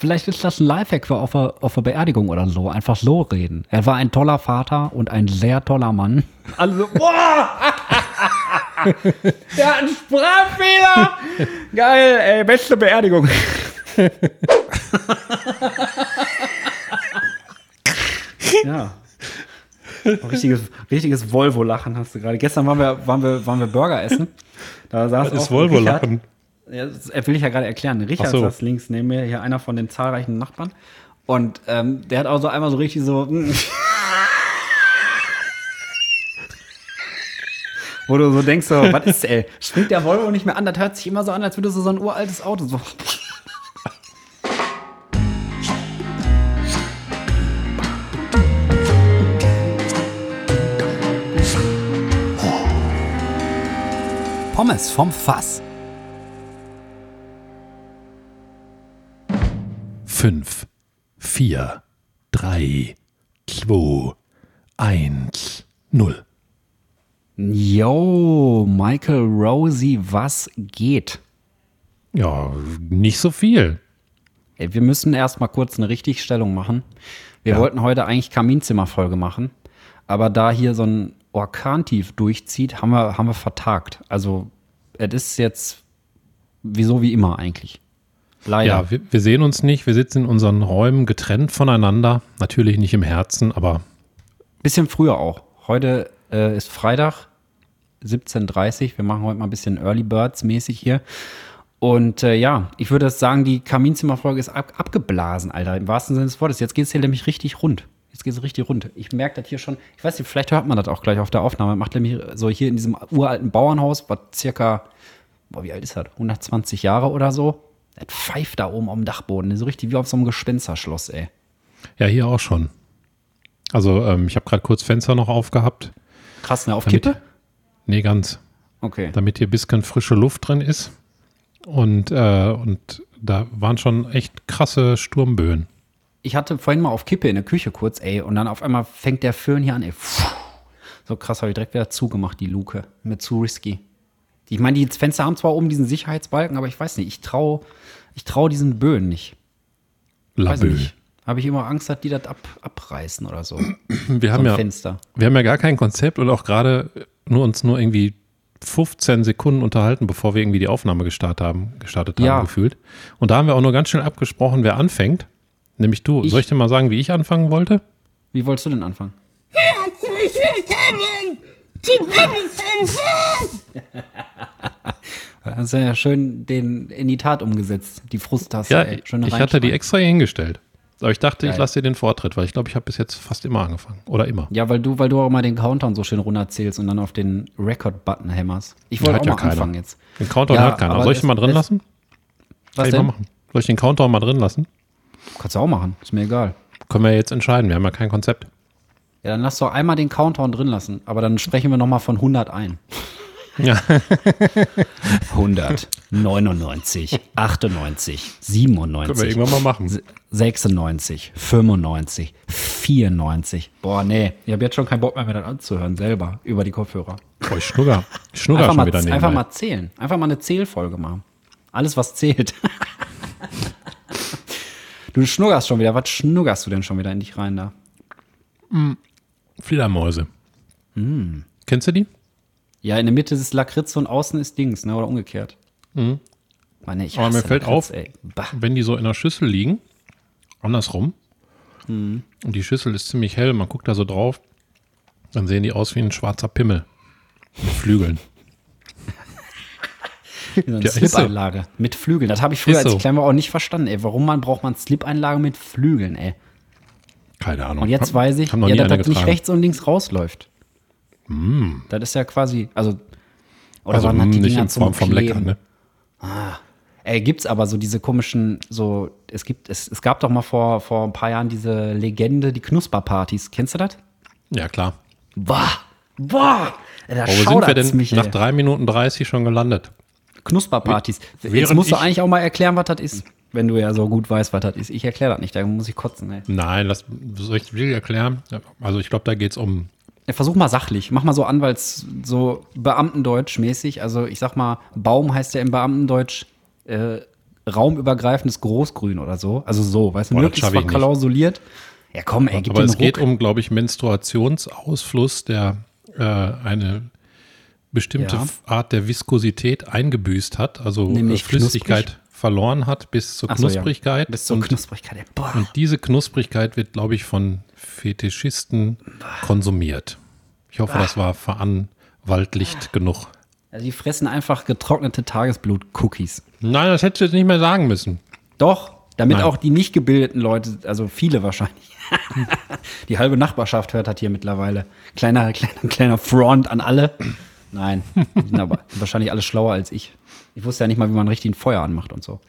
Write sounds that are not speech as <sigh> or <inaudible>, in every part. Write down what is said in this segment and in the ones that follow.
Vielleicht ist das ein Lifehack für auf der, auf der Beerdigung oder so. Einfach so reden. Er war ein toller Vater und ein sehr toller Mann. Also, boah! <laughs> Der hat einen Sprachfehler! Geil, ey, beste Beerdigung. ja. Richtiges, richtiges Volvo-Lachen hast du gerade. Gestern waren wir, waren, wir, waren wir Burger essen. Da saß Das ist Volvo-Lachen. Ja, das will ich ja gerade erklären. Richard so. saß links neben mir, hier einer von den zahlreichen Nachbarn. Und ähm, der hat auch so einmal so richtig so. mm. Wo du so denkst, so, was ist, ey? Springt der Volvo nicht mehr an? Das hört sich immer so an, als würde so, so ein uraltes Auto so. Pommes vom Fass. Fünf, vier, drei, zwei, eins, null. Yo, Michael Rosie, was geht? Ja, nicht so viel. Ey, wir müssen erstmal kurz eine Richtigstellung machen. Wir Ja. wollten heute eigentlich Kaminzimmerfolge machen, aber da hier so ein Orkantief durchzieht, haben wir, haben wir vertagt. Also, es ist jetzt wieso wie immer eigentlich. Leider. Ja, wir, wir sehen uns nicht. Wir sitzen in unseren Räumen getrennt voneinander. Natürlich nicht im Herzen, aber Bisschen früher auch. Heute äh, ist Freitag, 17.30 Uhr. Wir machen heute mal ein bisschen Early Birds mäßig hier. Und äh, ja, ich würde sagen, die Kaminzimmerfolge ist ab, abgeblasen, Alter, im wahrsten Sinne des Wortes. Jetzt geht es hier nämlich richtig rund. Jetzt geht es richtig rund. Ich merke das hier schon. Ich weiß nicht, vielleicht hört man das auch gleich auf der Aufnahme. Macht nämlich so hier in diesem uralten Bauernhaus, was circa, boah, wie alt ist das? 120 Jahre oder so. Das pfeift da oben am Dachboden. So richtig wie auf so einem Gespensterschloss, ey. ja, hier auch schon. Also, ähm, ich habe gerade kurz Fenster noch aufgehabt. Krass, ne? Auf Damit- Kippe? Nee, ganz. Okay. Damit hier ein bisschen frische Luft drin ist. Und, äh, und da waren schon echt krasse Sturmböen. ich hatte vorhin mal auf Kippe in der Küche kurz, ey, und dann auf einmal fängt der Föhn hier an, ey. Puh. So krass habe ich direkt wieder zugemacht, die Luke. Mir zu risky. Ich meine, die Fenster haben zwar oben diesen Sicherheitsbalken, aber ich weiß nicht, ich traue ich trau diesen Böen nicht. Weiß Labö. nicht. Habe ich immer Angst, dass die das ab, abreißen oder so. <clears throat> Wir So haben ja, Fenster. wir haben ja gar kein Konzept und auch gerade nur uns nur irgendwie 15 Sekunden unterhalten, bevor wir irgendwie die Aufnahme gestartet haben, gestartet haben Ja. gefühlt. Und da haben wir auch nur ganz schnell abgesprochen, wer anfängt. Nämlich du. Ich. Soll ich dir mal sagen, wie ich anfangen wollte? Wie wolltest du denn anfangen? Herzlich willkommen zu Vincent Das ist ja schön den in die Tat umgesetzt, die Frusttaste. Ja, ey. ich, Schön ich hatte die extra hier hingestellt. Aber ich dachte, ich Geil. lasse dir den Vortritt, weil ich glaube, ich habe bis jetzt fast immer angefangen. Oder immer. Ja, weil du, weil du auch immer den Countdown so schön runterzählst und dann auf den Record-Button hämmerst. Ich wollte auch ja mal keiner. anfangen jetzt. Den Countdown Ja, hat keiner. Soll ich den mal drin lassen? Was Kann ich mal denn? machen. Soll ich den Countdown mal drin lassen? Kannst du auch machen, ist mir egal. Können wir jetzt entscheiden. Wir haben ja kein Konzept. Ja, dann lass doch einmal den Countdown drin lassen, aber dann sprechen wir nochmal von 100 ein. Ja. 100, 99, 98, 97, Können wir irgendwann mal machen. 96, 95, 94. Boah, nee, ich habe jetzt schon keinen Bock mehr, mir das anzuhören, selber, über die Kopfhörer. Boah, ich schnugger. Ich schnugger Einfach schon mal, wieder nebenbei. einfach mal zählen. Einfach mal eine Zählfolge machen. Alles, was zählt. <laughs> du schnuggerst schon wieder. Was schnuggerst du denn schon wieder in dich rein da? Fledermäuse. Hm. Kennst du die? Ja, in der Mitte ist Lakritz und außen ist Dings, ne? Oder umgekehrt. Mann, ich Mhm. Aber mir fällt Lakritz, auf, wenn die so in der Schüssel liegen, andersrum, Hm. und die Schüssel ist ziemlich hell, man guckt da so drauf, dann sehen die aus wie ein schwarzer Pimmel. Mit Flügeln. <laughs> So eine Ja, ist so. Slip-Einlage mit Flügeln. Das habe ich früher, Ist als so. ich klein war, auch nicht verstanden. Ey, warum man braucht man Slip-Einlage mit Flügeln, ey? Keine Ahnung. Und jetzt weiß ich, ja, dass das nicht rechts und links rausläuft. Das ist ja quasi, also, oder Also waren das die nicht Dinger in Form vom Lecker, ne? Ey, gibt's aber so diese komischen, so, es gibt, es, es gab doch mal vor, vor ein paar Jahren diese Legende, die Knusperpartys. Kennst du das? Ja, klar. Boah, boah, da Aber wo sind wir denn mich, nach ey. 3 Minuten 30 schon gelandet? Knusperpartys. Jetzt musst du ich- eigentlich auch mal erklären, was das ist. Wenn du ja so gut weißt, was das ist. Ich erkläre das nicht, da muss ich kotzen, ey. Nein, das soll ich will ich erklären. Also ich glaube, da geht es um Ja, Versuch mal sachlich. Mach mal so Anwalts, so Beamtendeutsch mäßig. Also ich sag mal, Baum heißt ja im Beamtendeutsch äh, raumübergreifendes Großgrün oder so. Also so, weißt du, Boah, möglichst verklausuliert. Ja, komm, ey, gib Aber es geht Ruck. um, glaube ich, Menstruationsausfluss, der äh, eine bestimmte Ja. Art der Viskosität eingebüßt hat, also Nämlich äh, Flüssigkeit verloren hat bis zur so, ja. Knusprigkeit. Bis zur und, Knusprigkeit. Boah. und diese Knusprigkeit wird, glaube ich, von Fetischisten konsumiert. Ich hoffe, das war veranwaltlicht genug. Also die fressen einfach getrocknete Tagesblut-Cookies. Nein, das hättest du jetzt nicht mehr sagen müssen. Doch, damit Nein. auch die nicht gebildeten Leute, also viele wahrscheinlich. <laughs> die halbe Nachbarschaft hört das hier mittlerweile. Kleiner, <laughs> kleiner, kleiner Front an alle. Nein, die sind aber wahrscheinlich alle schlauer als ich. Ich wusste ja nicht mal, wie man richtig ein Feuer anmacht und so.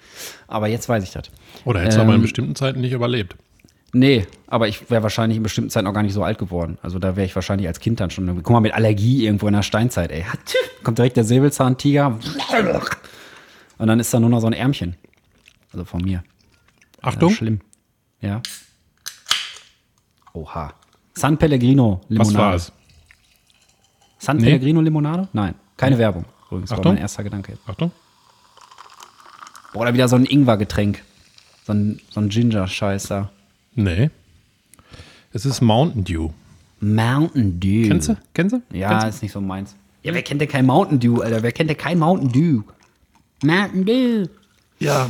Aber jetzt weiß ich das. Oder hättest du aber in Ähm, bestimmten Zeiten nicht überlebt. Nee, aber ich wäre wahrscheinlich in bestimmten Zeiten auch gar nicht so alt geworden. Also da wäre ich wahrscheinlich als Kind dann schon. Guck mal, mit Allergie irgendwo in der Steinzeit, ey. Kommt direkt der Säbelzahntiger. Und dann ist da nur noch so ein Ärmchen. Also von mir. Achtung, Ja, schlimm. Ja. Oha. San Pellegrino Limonade. was war es? San Nee. Pellegrino Limonade? Nein, keine Werbung. Übrigens, war Achtung. mein erster Gedanke. Achtung. Boah, oder wieder so ein Ingwer-Getränk. So ein, so ein Ginger-Scheiß da. Nee. Es ist Mountain Dew. Mountain Dew. Kennst du? Kennst du? Ja, Kennst du? ist nicht so meins. Ja, wer kennt denn kein Mountain Dew, Alter? Wer kennt denn kein Mountain Dew? Mountain Dew. Ja.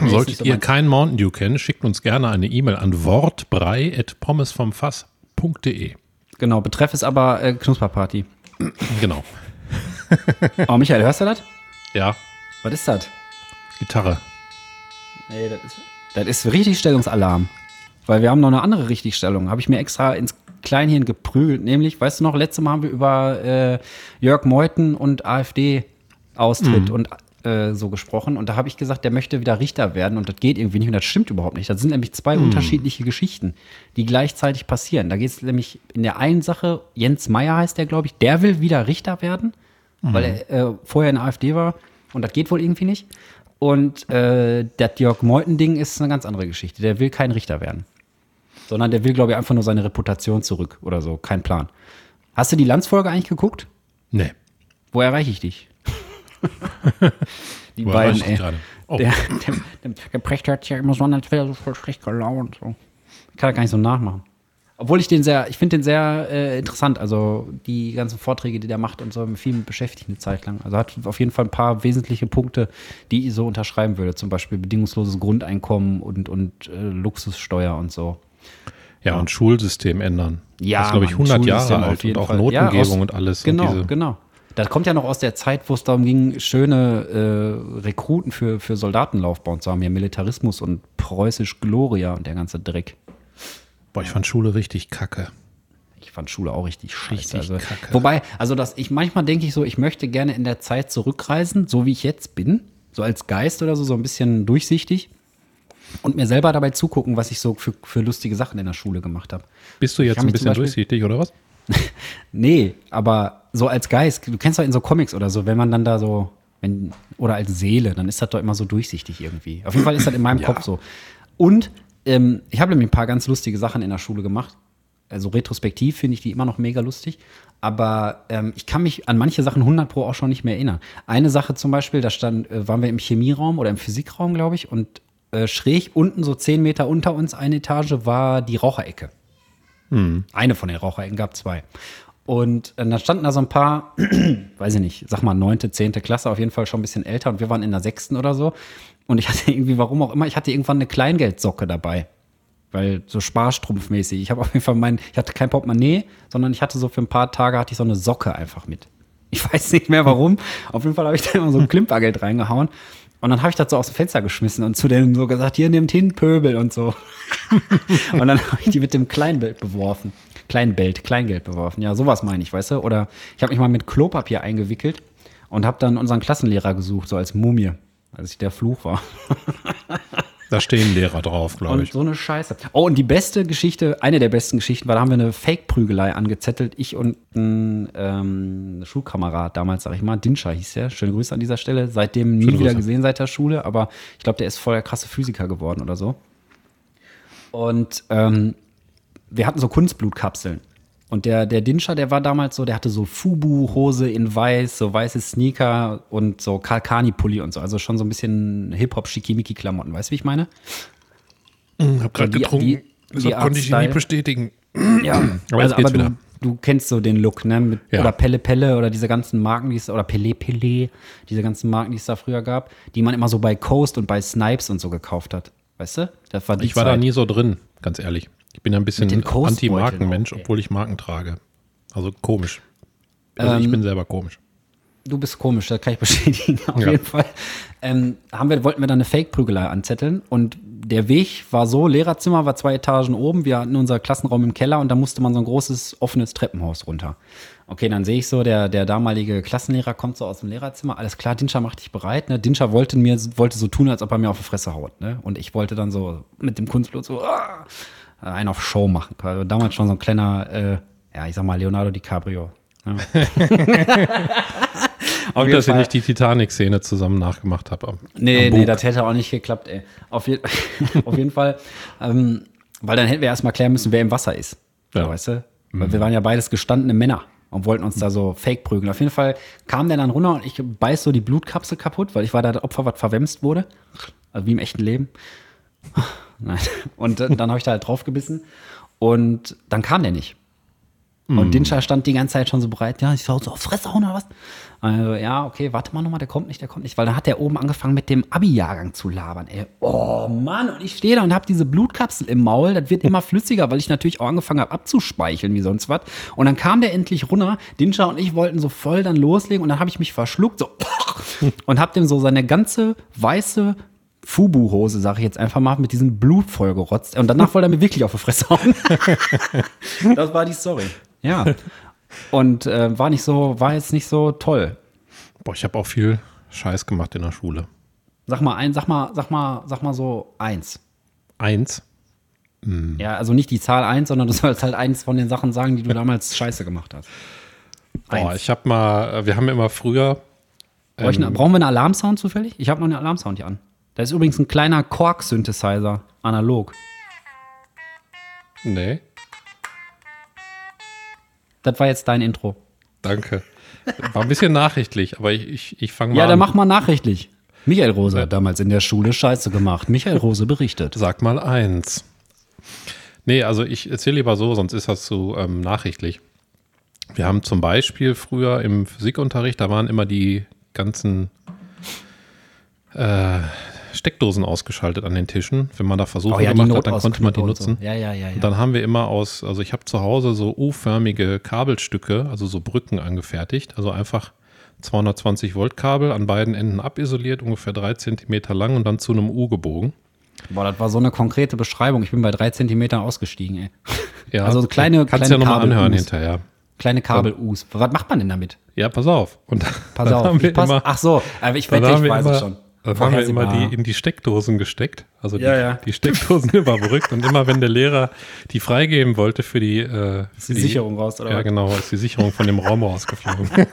ist Solltet so ihr keinen Mountain Dew kennen, schickt uns gerne eine E-Mail an wortbrei.pommesvomfass.de. Genau, betreff ist aber äh, Knusperparty. Genau. <laughs> Oh, Michael, hörst du das? Ja, Was ist das? Gitarre. Nee, das ist, das ist Richtigstellungsalarm. Weil wir haben noch eine andere Richtigstellung. Habe ich mir extra ins Kleinhirn geprügelt. Nämlich, weißt du noch, letztes Mal haben wir über äh, Jörg Meuthen und AfD-Austritt und äh, so gesprochen. Und da habe ich gesagt, der möchte wieder Richter werden. Und das geht irgendwie nicht. Und das stimmt überhaupt nicht. Das sind nämlich zwei unterschiedliche Geschichten, die gleichzeitig passieren. Da geht es nämlich in der einen Sache, Jens Meyer heißt der, glaube ich, der will wieder Richter werden, weil er äh, vorher in der AfD war. Und das geht wohl irgendwie nicht. Und äh, das Jörg Meuthen-Ding ist eine ganz andere Geschichte. Der will kein Richter werden. Sondern der will, glaube ich, einfach nur seine Reputation zurück oder so. Kein Plan. Hast du die Landsfolge eigentlich geguckt? Nee. Wo erreiche ich dich? <laughs> die Wo beiden, ey. Oh. Der, der, der, der Precht sich ja immer so an, als wäre er so voll schlecht gelaunt. So. Ich kann das gar nicht so nachmachen. Obwohl ich den sehr, ich finde den sehr äh, interessant. Also die ganzen Vorträge, die der macht und so, viel mit beschäftigt eine Zeit lang. Also hat auf jeden Fall ein paar wesentliche Punkte, die ich so unterschreiben würde. Zum Beispiel bedingungsloses Grundeinkommen und, und äh, Luxussteuer und so. Ja, und Schulsystem ändern. Ja, das ist, glaube ich, Mann, 100 Jahre alt und auch Fall. Notengebung Ja, aus- und alles. Genau, und genau. Das kommt ja noch aus der Zeit, wo es darum ging, schöne äh, Rekruten für, für Soldatenlaufbahn zu haben. Hier Militarismus und preußisch Gloria und der ganze Dreck. Boah, ich fand Schule richtig kacke. Ich fand Schule auch richtig scheiße. Richtig also, kacke. Wobei, also das, ich manchmal denke ich so, ich möchte gerne in der Zeit zurückreisen, so wie ich jetzt bin, so als Geist oder so, so ein bisschen durchsichtig und mir selber dabei zugucken, was ich so für, für lustige Sachen in der Schule gemacht habe. Bist du jetzt ein bisschen Beispiel- durchsichtig oder was? <laughs> Nee, aber so als Geist, du kennst doch in so Comics oder so, wenn man dann da so, wenn, oder als Seele, dann ist das doch immer so durchsichtig irgendwie. Auf jeden Fall ist das in meinem <laughs> Kopf so. Und ähm, ich habe nämlich ein paar ganz lustige Sachen in der Schule gemacht. Also retrospektiv finde ich die immer noch mega lustig. Aber ähm, ich kann mich an manche Sachen 100 Pro auch schon nicht mehr erinnern. Eine Sache zum Beispiel, da stand, äh, waren wir im Chemieraum oder im Physikraum, glaube ich, und äh, schräg unten, so 10 Meter unter uns, eine Etage, war die Raucherecke. Eine von den Raucherecken gab zwei. Und äh, da standen da so ein paar, <clears throat> weiß ich nicht, sag mal neunte, zehnte Klasse, auf jeden Fall schon ein bisschen älter und wir waren in der sechsten oder so. Und ich <laughs> hatte irgendwie, warum auch immer, ich hatte irgendwann eine Kleingeldsocke dabei. Weil so sparstrumpfmäßig. Ich habe auf jeden Fall mein, ich hatte kein Portemonnaie, sondern ich hatte so für ein paar Tage hatte ich so eine Socke einfach mit. Ich <laughs> weiß nicht mehr warum. Auf jeden Fall habe ich da immer so ein Klimpergeld reingehauen. Und dann habe ich das so aus dem Fenster geschmissen und zu denen so gesagt, hier nimmt hin, Pöbel und so. <laughs> und dann habe ich die mit dem Kleinbild beworfen. Kleinbild, Kleingeld beworfen. Ja, sowas meine ich, weißt du? Oder ich habe mich mal mit Klopapier eingewickelt und habe dann unseren Klassenlehrer gesucht, so als Mumie, als ich der Fluch war. <laughs> Da stehen Lehrer drauf, glaube Und ich. so eine Scheiße. Oh, und die beste Geschichte, eine der besten Geschichten, war, da haben wir eine Fake-Prügelei angezettelt. Ich und ein ähm, Schulkamerad damals, sag ich mal, Dinscher hieß der. Schöne Grüße an dieser Stelle. Seitdem nie Schöne wieder Grüße. gesehen seit der Schule, aber ich glaube, der ist voll der krasse Physiker geworden oder so. Und ähm, wir hatten so Kunstblutkapseln. Und der, der Dinscher, der war damals so, der hatte so Fubu-Hose in weiß, so weiße Sneaker und so Kalkani-Pulli und so. Also schon so ein bisschen Hip-Hop-Schickimicki-Klamotten. Weißt du, wie ich meine? Ich habe gerade Die- getrunken. die- das die konnte ich nicht bestätigen. Ja, Aber also, aber du, du kennst so den Look, ne? Mit, Ja. Oder Pelle Pelle oder diese ganzen Marken, die es, oder Pele Pele, diese ganzen Marken, die es da früher gab, die man immer so bei Coast und bei Snipes und so gekauft hat. Weißt du? Das war die Ich war da Zeit. nie so drin, ganz ehrlich. Ich bin ein bisschen Anti-Markenmensch, obwohl ich Marken trage. Also komisch. Also Ähm, ich bin selber komisch. Du bist komisch, das kann ich bestätigen. <laughs> Auf Ja. jeden Fall. Ähm, haben wir, wollten wir dann eine Fake-Prügelei anzetteln und der Weg war so, Lehrerzimmer war zwei Etagen oben, wir hatten unser Klassenraum im Keller und da musste man so ein großes offenes Treppenhaus runter. Okay, dann sehe ich so, der, der damalige Klassenlehrer kommt so aus dem Lehrerzimmer, alles klar, Dinscher macht dich bereit. Ne? Dinscher wollte mir, wollte so tun, als ob er mir auf die Fresse haut. Ne? Und ich wollte dann so mit dem Kunstblut so ah, einen auf Show machen. Also damals schon so ein kleiner, äh, ja, ich sag mal, Leonardo DiCaprio. Ne? <laughs> Auf Gut, dass ich nicht die Titanic-Szene zusammen nachgemacht habe. Nee, nee, das hätte auch nicht geklappt, ey. Auf, je <laughs> auf jeden Fall, ähm, weil dann hätten wir erstmal klären müssen, wer im Wasser ist. Ja. Weißt du? Weil wir waren ja beides gestandene Männer und wollten uns da so fake prügeln. Auf jeden Fall kam der dann runter und ich beiß so die Blutkapsel kaputt, weil ich war da das Opfer, was verwemst wurde. Also wie im echten Leben. Nein. Und dann habe ich da halt drauf gebissen und dann kam der nicht. Und Dinscher stand die ganze Zeit schon so bereit, ja, ich soll so auf Fresse hauen oder was? Also, ja, okay, warte mal nochmal, der kommt nicht, der kommt nicht, weil dann hat der oben angefangen mit dem Abi-Jahrgang zu labern, ey. Oh Mann, und ich stehe da und habe diese Blutkapsel im Maul, das wird immer <laughs> flüssiger, weil ich natürlich auch angefangen habe abzuspeicheln wie sonst was. Und dann kam der endlich runter, Dinscher und ich wollten so voll dann loslegen und dann habe ich mich verschluckt, so, <laughs> und hab dem so seine ganze weiße Fubu-Hose, sag ich jetzt einfach mal, mit diesem Blut vollgerotzt. Und danach wollte er mir wirklich auf die Fresse hauen. <laughs> das war die Story. Ja. Und äh, war nicht so, war jetzt nicht so toll. Boah, ich habe auch viel Scheiß gemacht in der Schule. Sag mal ein, sag mal, sag mal, sag mal so eins. Eins. Ja, also nicht die Zahl eins, sondern du sollst halt eins von den Sachen sagen, die du damals scheiße gemacht hast. Boah, Eins. ich habe mal, wir haben immer früher, Brauch ich, ähm, brauchen wir einen Alarmsound zufällig? Ich habe noch einen Alarmsound hier an. Da ist übrigens ein kleiner Korg-Synthesizer, analog. nee, Das war jetzt dein Intro. danke. War ein bisschen nachrichtlich, aber ich, ich, ich fange mal Ja, dann an. mach mal nachrichtlich. Michael Rose hat damals in der Schule Scheiße gemacht. Michael Rose berichtet. Sag mal eins. Nee, also ich erzähle lieber so, sonst ist das zu ähm, nachrichtlich. Wir haben zum Beispiel früher im Physikunterricht, da waren immer die ganzen äh, Steckdosen ausgeschaltet an den Tischen. Wenn man da Versuche Oh gemacht hat, dann konnte man die nutzen. So. Ja, ja, ja. ja. Und dann haben wir immer aus, also ich habe zu Hause so U-förmige Kabelstücke, also so Brücken angefertigt. Also einfach 220 Volt Kabel an beiden Enden abisoliert, ungefähr drei Zentimeter lang und dann zu einem U gebogen. Boah, das war so eine konkrete Beschreibung. Ich bin bei drei Zentimetern ausgestiegen, ey. Ja, Also so kleine- Kannst kleine ja nochmal Kabel-Us. anhören hinterher. Kleine Kabel-Us. Was macht man denn damit? Ja, pass auf. Und Pass <laughs> auf. haben wir immer, ach so, aber ich wette, ich weiß es schon. Dann haben wir immer die in die Steckdosen gesteckt. Also die, Ja, ja. die Steckdosen <laughs> überbrückt. Und immer wenn der Lehrer die freigeben wollte für die, äh, Ist für die Sicherung raus, oder Ja, was? genau, ist die Sicherung von dem Raum rausgeflogen. <laughs>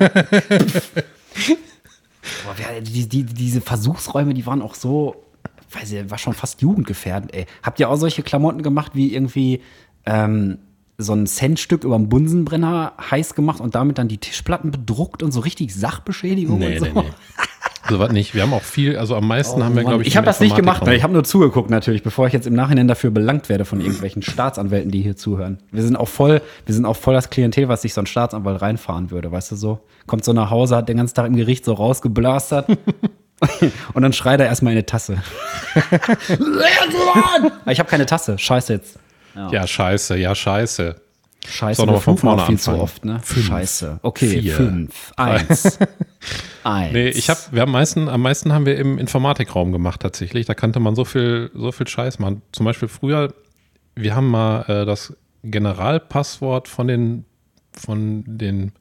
Die, die, diese Versuchsräume, die waren auch so, weiß ich, war schon fast jugendgefährdend, ey. Habt ihr auch solche Klamotten gemacht, wie irgendwie ähm, so ein Centstück über einen Bunsenbrenner heiß gemacht und damit dann die Tischplatten bedruckt und so richtig Sachbeschädigung und so? So <laughs> was nicht. Wir haben auch viel, also am meisten haben wir, glaube ich, Oh ich habe das nicht gemacht, ich habe nur zugeguckt natürlich, bevor ich jetzt im Nachhinein dafür belangt werde von irgendwelchen Staatsanwälten, die hier zuhören. Wir sind auch voll, wir sind auch voll das Klientel, was sich so ein Staatsanwalt reinfahren würde, weißt du so? Kommt so nach Hause, hat den ganzen Tag im Gericht so rausgeblastert <laughs> und dann schreit er erstmal in eine Tasse. <laughs> <laughs> ich habe keine Tasse, scheiße jetzt. Ja, scheiße, ja, scheiße. Scheiße, wir von vorne viel zu oft, ne? Fünf, Scheiße. Okay, vier, fünf, eins, eins. <laughs> Nee, ich habe, wir haben am meisten, am meisten haben wir im Informatikraum gemacht tatsächlich. Da kannte man so viel, so viel Scheiß machen. Zum Beispiel früher, wir haben mal äh, das Generalpasswort von den, von den,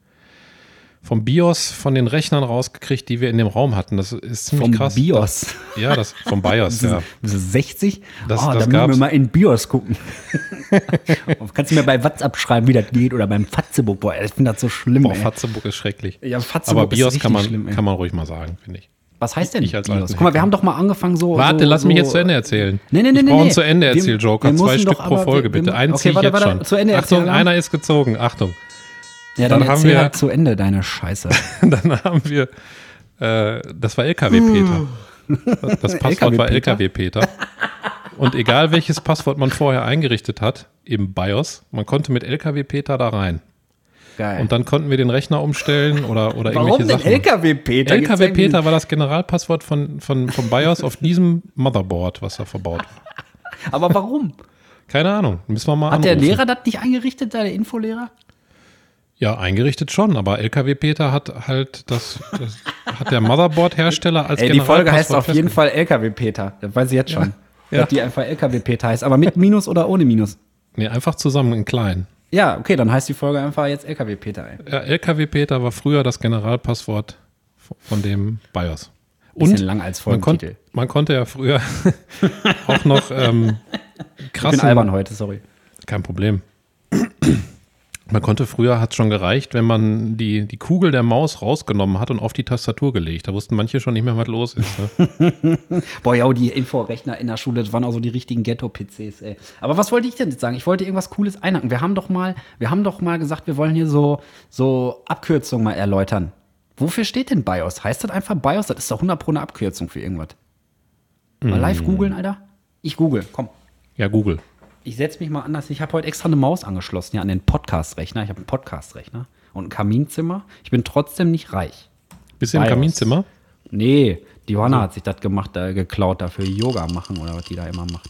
vom BIOS von den Rechnern rausgekriegt, die wir in dem Raum hatten. Das ist ziemlich Vom krass. BIOS. Ja, das vom BIOS, ja. Bist du 60? Das- oh, das da müssen wir mal in BIOS gucken. <laughs> Kannst du mir bei WhatsApp schreiben, wie das geht? Oder beim Fatzebook? Boah, ich finde das so schlimm, Boah, ey. Fatzeburg ist schrecklich. Ja, Fatzeburg Aber BIOS kann man, schlimm, kann man ruhig mal sagen, finde ich. Was heißt denn Ich als BIOS? Guck mal, wir haben doch mal angefangen so. Warte, so, lass mich jetzt zu Ende erzählen. Nee, nee, nee, ich nee, brauche nee. zu Ende Wir- erzähl Joker. Zwei Stück pro Folge, bitte. Einen okay, zieh ich jetzt schon. zu Ende Achtung, erzählen. einer ist gezogen. Achtung. Ja, dann, Dann haben wir- halt zu Ende deine Scheiße. <laughs> Dann haben wir, äh, das war LKW-Peter. Das <laughs> Passwort war LKW-Peter? Und egal welches Passwort man vorher eingerichtet hat, im BIOS, man konnte mit LKW-Peter da rein. Geil. Und dann konnten wir den Rechner umstellen oder, oder Warum irgendwelche Sachen. LKW-Peter? LKW-Peter war das Generalpasswort von, von, vom BIOS auf diesem Motherboard, was da verbaut war. Aber warum? Keine Ahnung, müssen wir mal Hat der anrufen. Lehrer das nicht eingerichtet, der Infolehrer? Ja, eingerichtet schon, aber LKW-Peter hat halt das, das hat der Motherboard-Hersteller als Ey, die Folge heißt auf jeden. Fall LKW-Peter. Das weiß ich jetzt schon. Ja. Dass die einfach LKW-Peter heißt. Aber mit Minus oder ohne Minus? Nee, einfach zusammen in klein. Ja, okay, dann heißt die Folge einfach jetzt LKW-Peter. ey. Ja, LKW-Peter war früher das Generalpasswort von dem BIOS. Bisschen lang als man, kon Folgentitel. man konnte ja früher <laughs> auch noch ähm, Ich krass. bin albern heute, sorry. Kein Problem. Man konnte früher, hat es schon gereicht, wenn man die, die Kugel der Maus rausgenommen hat und auf die Tastatur gelegt. Da wussten manche schon nicht mehr, was los ist. Ne? <laughs> Boah, ja, die Inforechner in der Schule, das waren auch so die richtigen Ghetto-PCs, ey. Aber was wollte ich denn jetzt sagen? Ich wollte irgendwas Cooles einhaken. Wir haben doch mal, wir haben doch mal gesagt, wir wollen hier so, so Abkürzungen mal erläutern. Wofür steht denn BIOS? Heißt das einfach BIOS? Das ist doch 100 pro eine Abkürzung für irgendwas. Mal live googeln, Alter. Ich google, komm. Ja, Google. Ich setze mich mal anders. Ich habe heute extra eine Maus angeschlossen, ja, an den Podcast-Rechner. Ich habe einen Podcast-Rechner und ein Kaminzimmer. Ich bin trotzdem nicht reich. Bist du im. Kaminzimmer? Nee, die Johanna hat sich das gemacht, äh, geklaut, dafür Yoga machen oder was die da immer macht.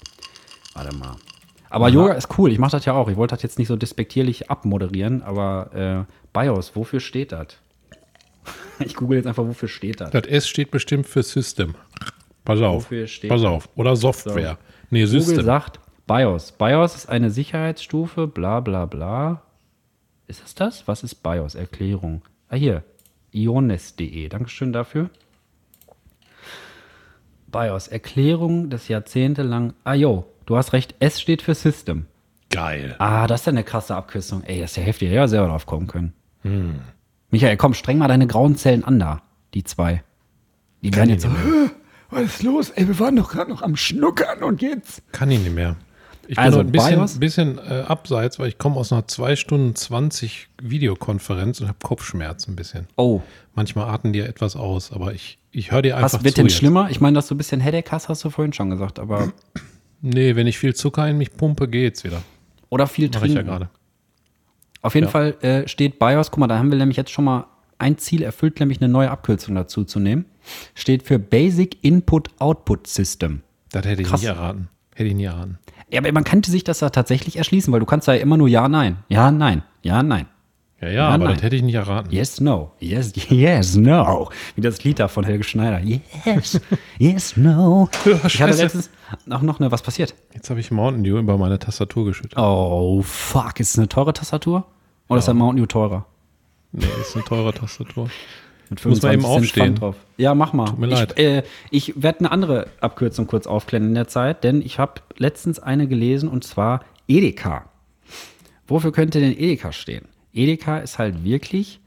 Warte mal. Aber Yoga ist cool, ich mache das ja auch. Ich wollte das jetzt nicht so despektierlich abmoderieren, aber äh, BIOS, wofür steht das? <laughs> Ich google jetzt einfach, wofür steht das? Das S steht bestimmt für System. Pass auf. Wofür steht Pass auf. Oder Software. Nee, Google System. sagt BIOS. BIOS ist eine Sicherheitsstufe, bla bla bla. Ist es das? Was ist BIOS? Erklärung. Ah, hier. iones.de. Dankeschön dafür. BIOS. Erklärung des jahrzehntelang. Ah, jo. Du hast recht. S steht für System. Geil. Ah, das ist ja eine krasse Abkürzung. Ey, das ist ja heftig. Ja, selber drauf kommen können. Michael, komm, streng mal deine grauen Zellen an da. Die zwei. Die werden jetzt so. Was ist los? Ey, wir waren doch gerade noch am Schnuckern und jetzt. Kann ich nicht mehr. Ich bin Also noch ein bisschen, bisschen äh, abseits, weil ich komme aus einer 2 Stunden 20 Videokonferenz und habe Kopfschmerzen ein bisschen. Oh, Manchmal atmen die ja etwas aus, aber ich, ich höre dir einfach was wird denn jetzt. schlimmer? Ich meine, dass du ein bisschen Headache hast, hast du vorhin schon gesagt, aber. <clears throat> Nee, wenn ich viel Zucker in mich pumpe, geht's wieder. Oder viel Mache ich trinken. ja gerade. Auf jeden Ja. Fall äh, steht BIOS, guck mal, da haben wir nämlich jetzt schon mal ein Ziel erfüllt, nämlich eine neue Abkürzung dazu zu nehmen. Steht für Basic Input Output System. Das hätte ich Krass. nie erraten. Hätte ich nie erraten. Ja, aber man könnte sich das da tatsächlich erschließen, weil du kannst da ja immer nur Ja, Nein. Ja, Nein. Ja, Nein. Ja, ja, Ja, aber nein. das hätte ich nicht erraten. Yes, no. Yes, yes, no. Wie das Lied da von Helge Schneider. Yes, yes, no. Ich hatte letztens auch noch eine, was passiert? Jetzt habe ich Mountain Dew über meine Tastatur geschüttet. Oh, fuck. Ist es eine teure Tastatur? Oder ist der Mountain Dew teurer? Nee, ist eine teure Tastatur. Mit Muss man 25 eben Cent aufstehen. Pfand drauf. Ja, mach mal. mir ich leid. Äh, ich werde eine andere Abkürzung kurz aufklären in der Zeit, denn ich habe letztens eine gelesen und zwar Edeka. Wofür könnte denn Edeka stehen? Edeka ist halt wirklich,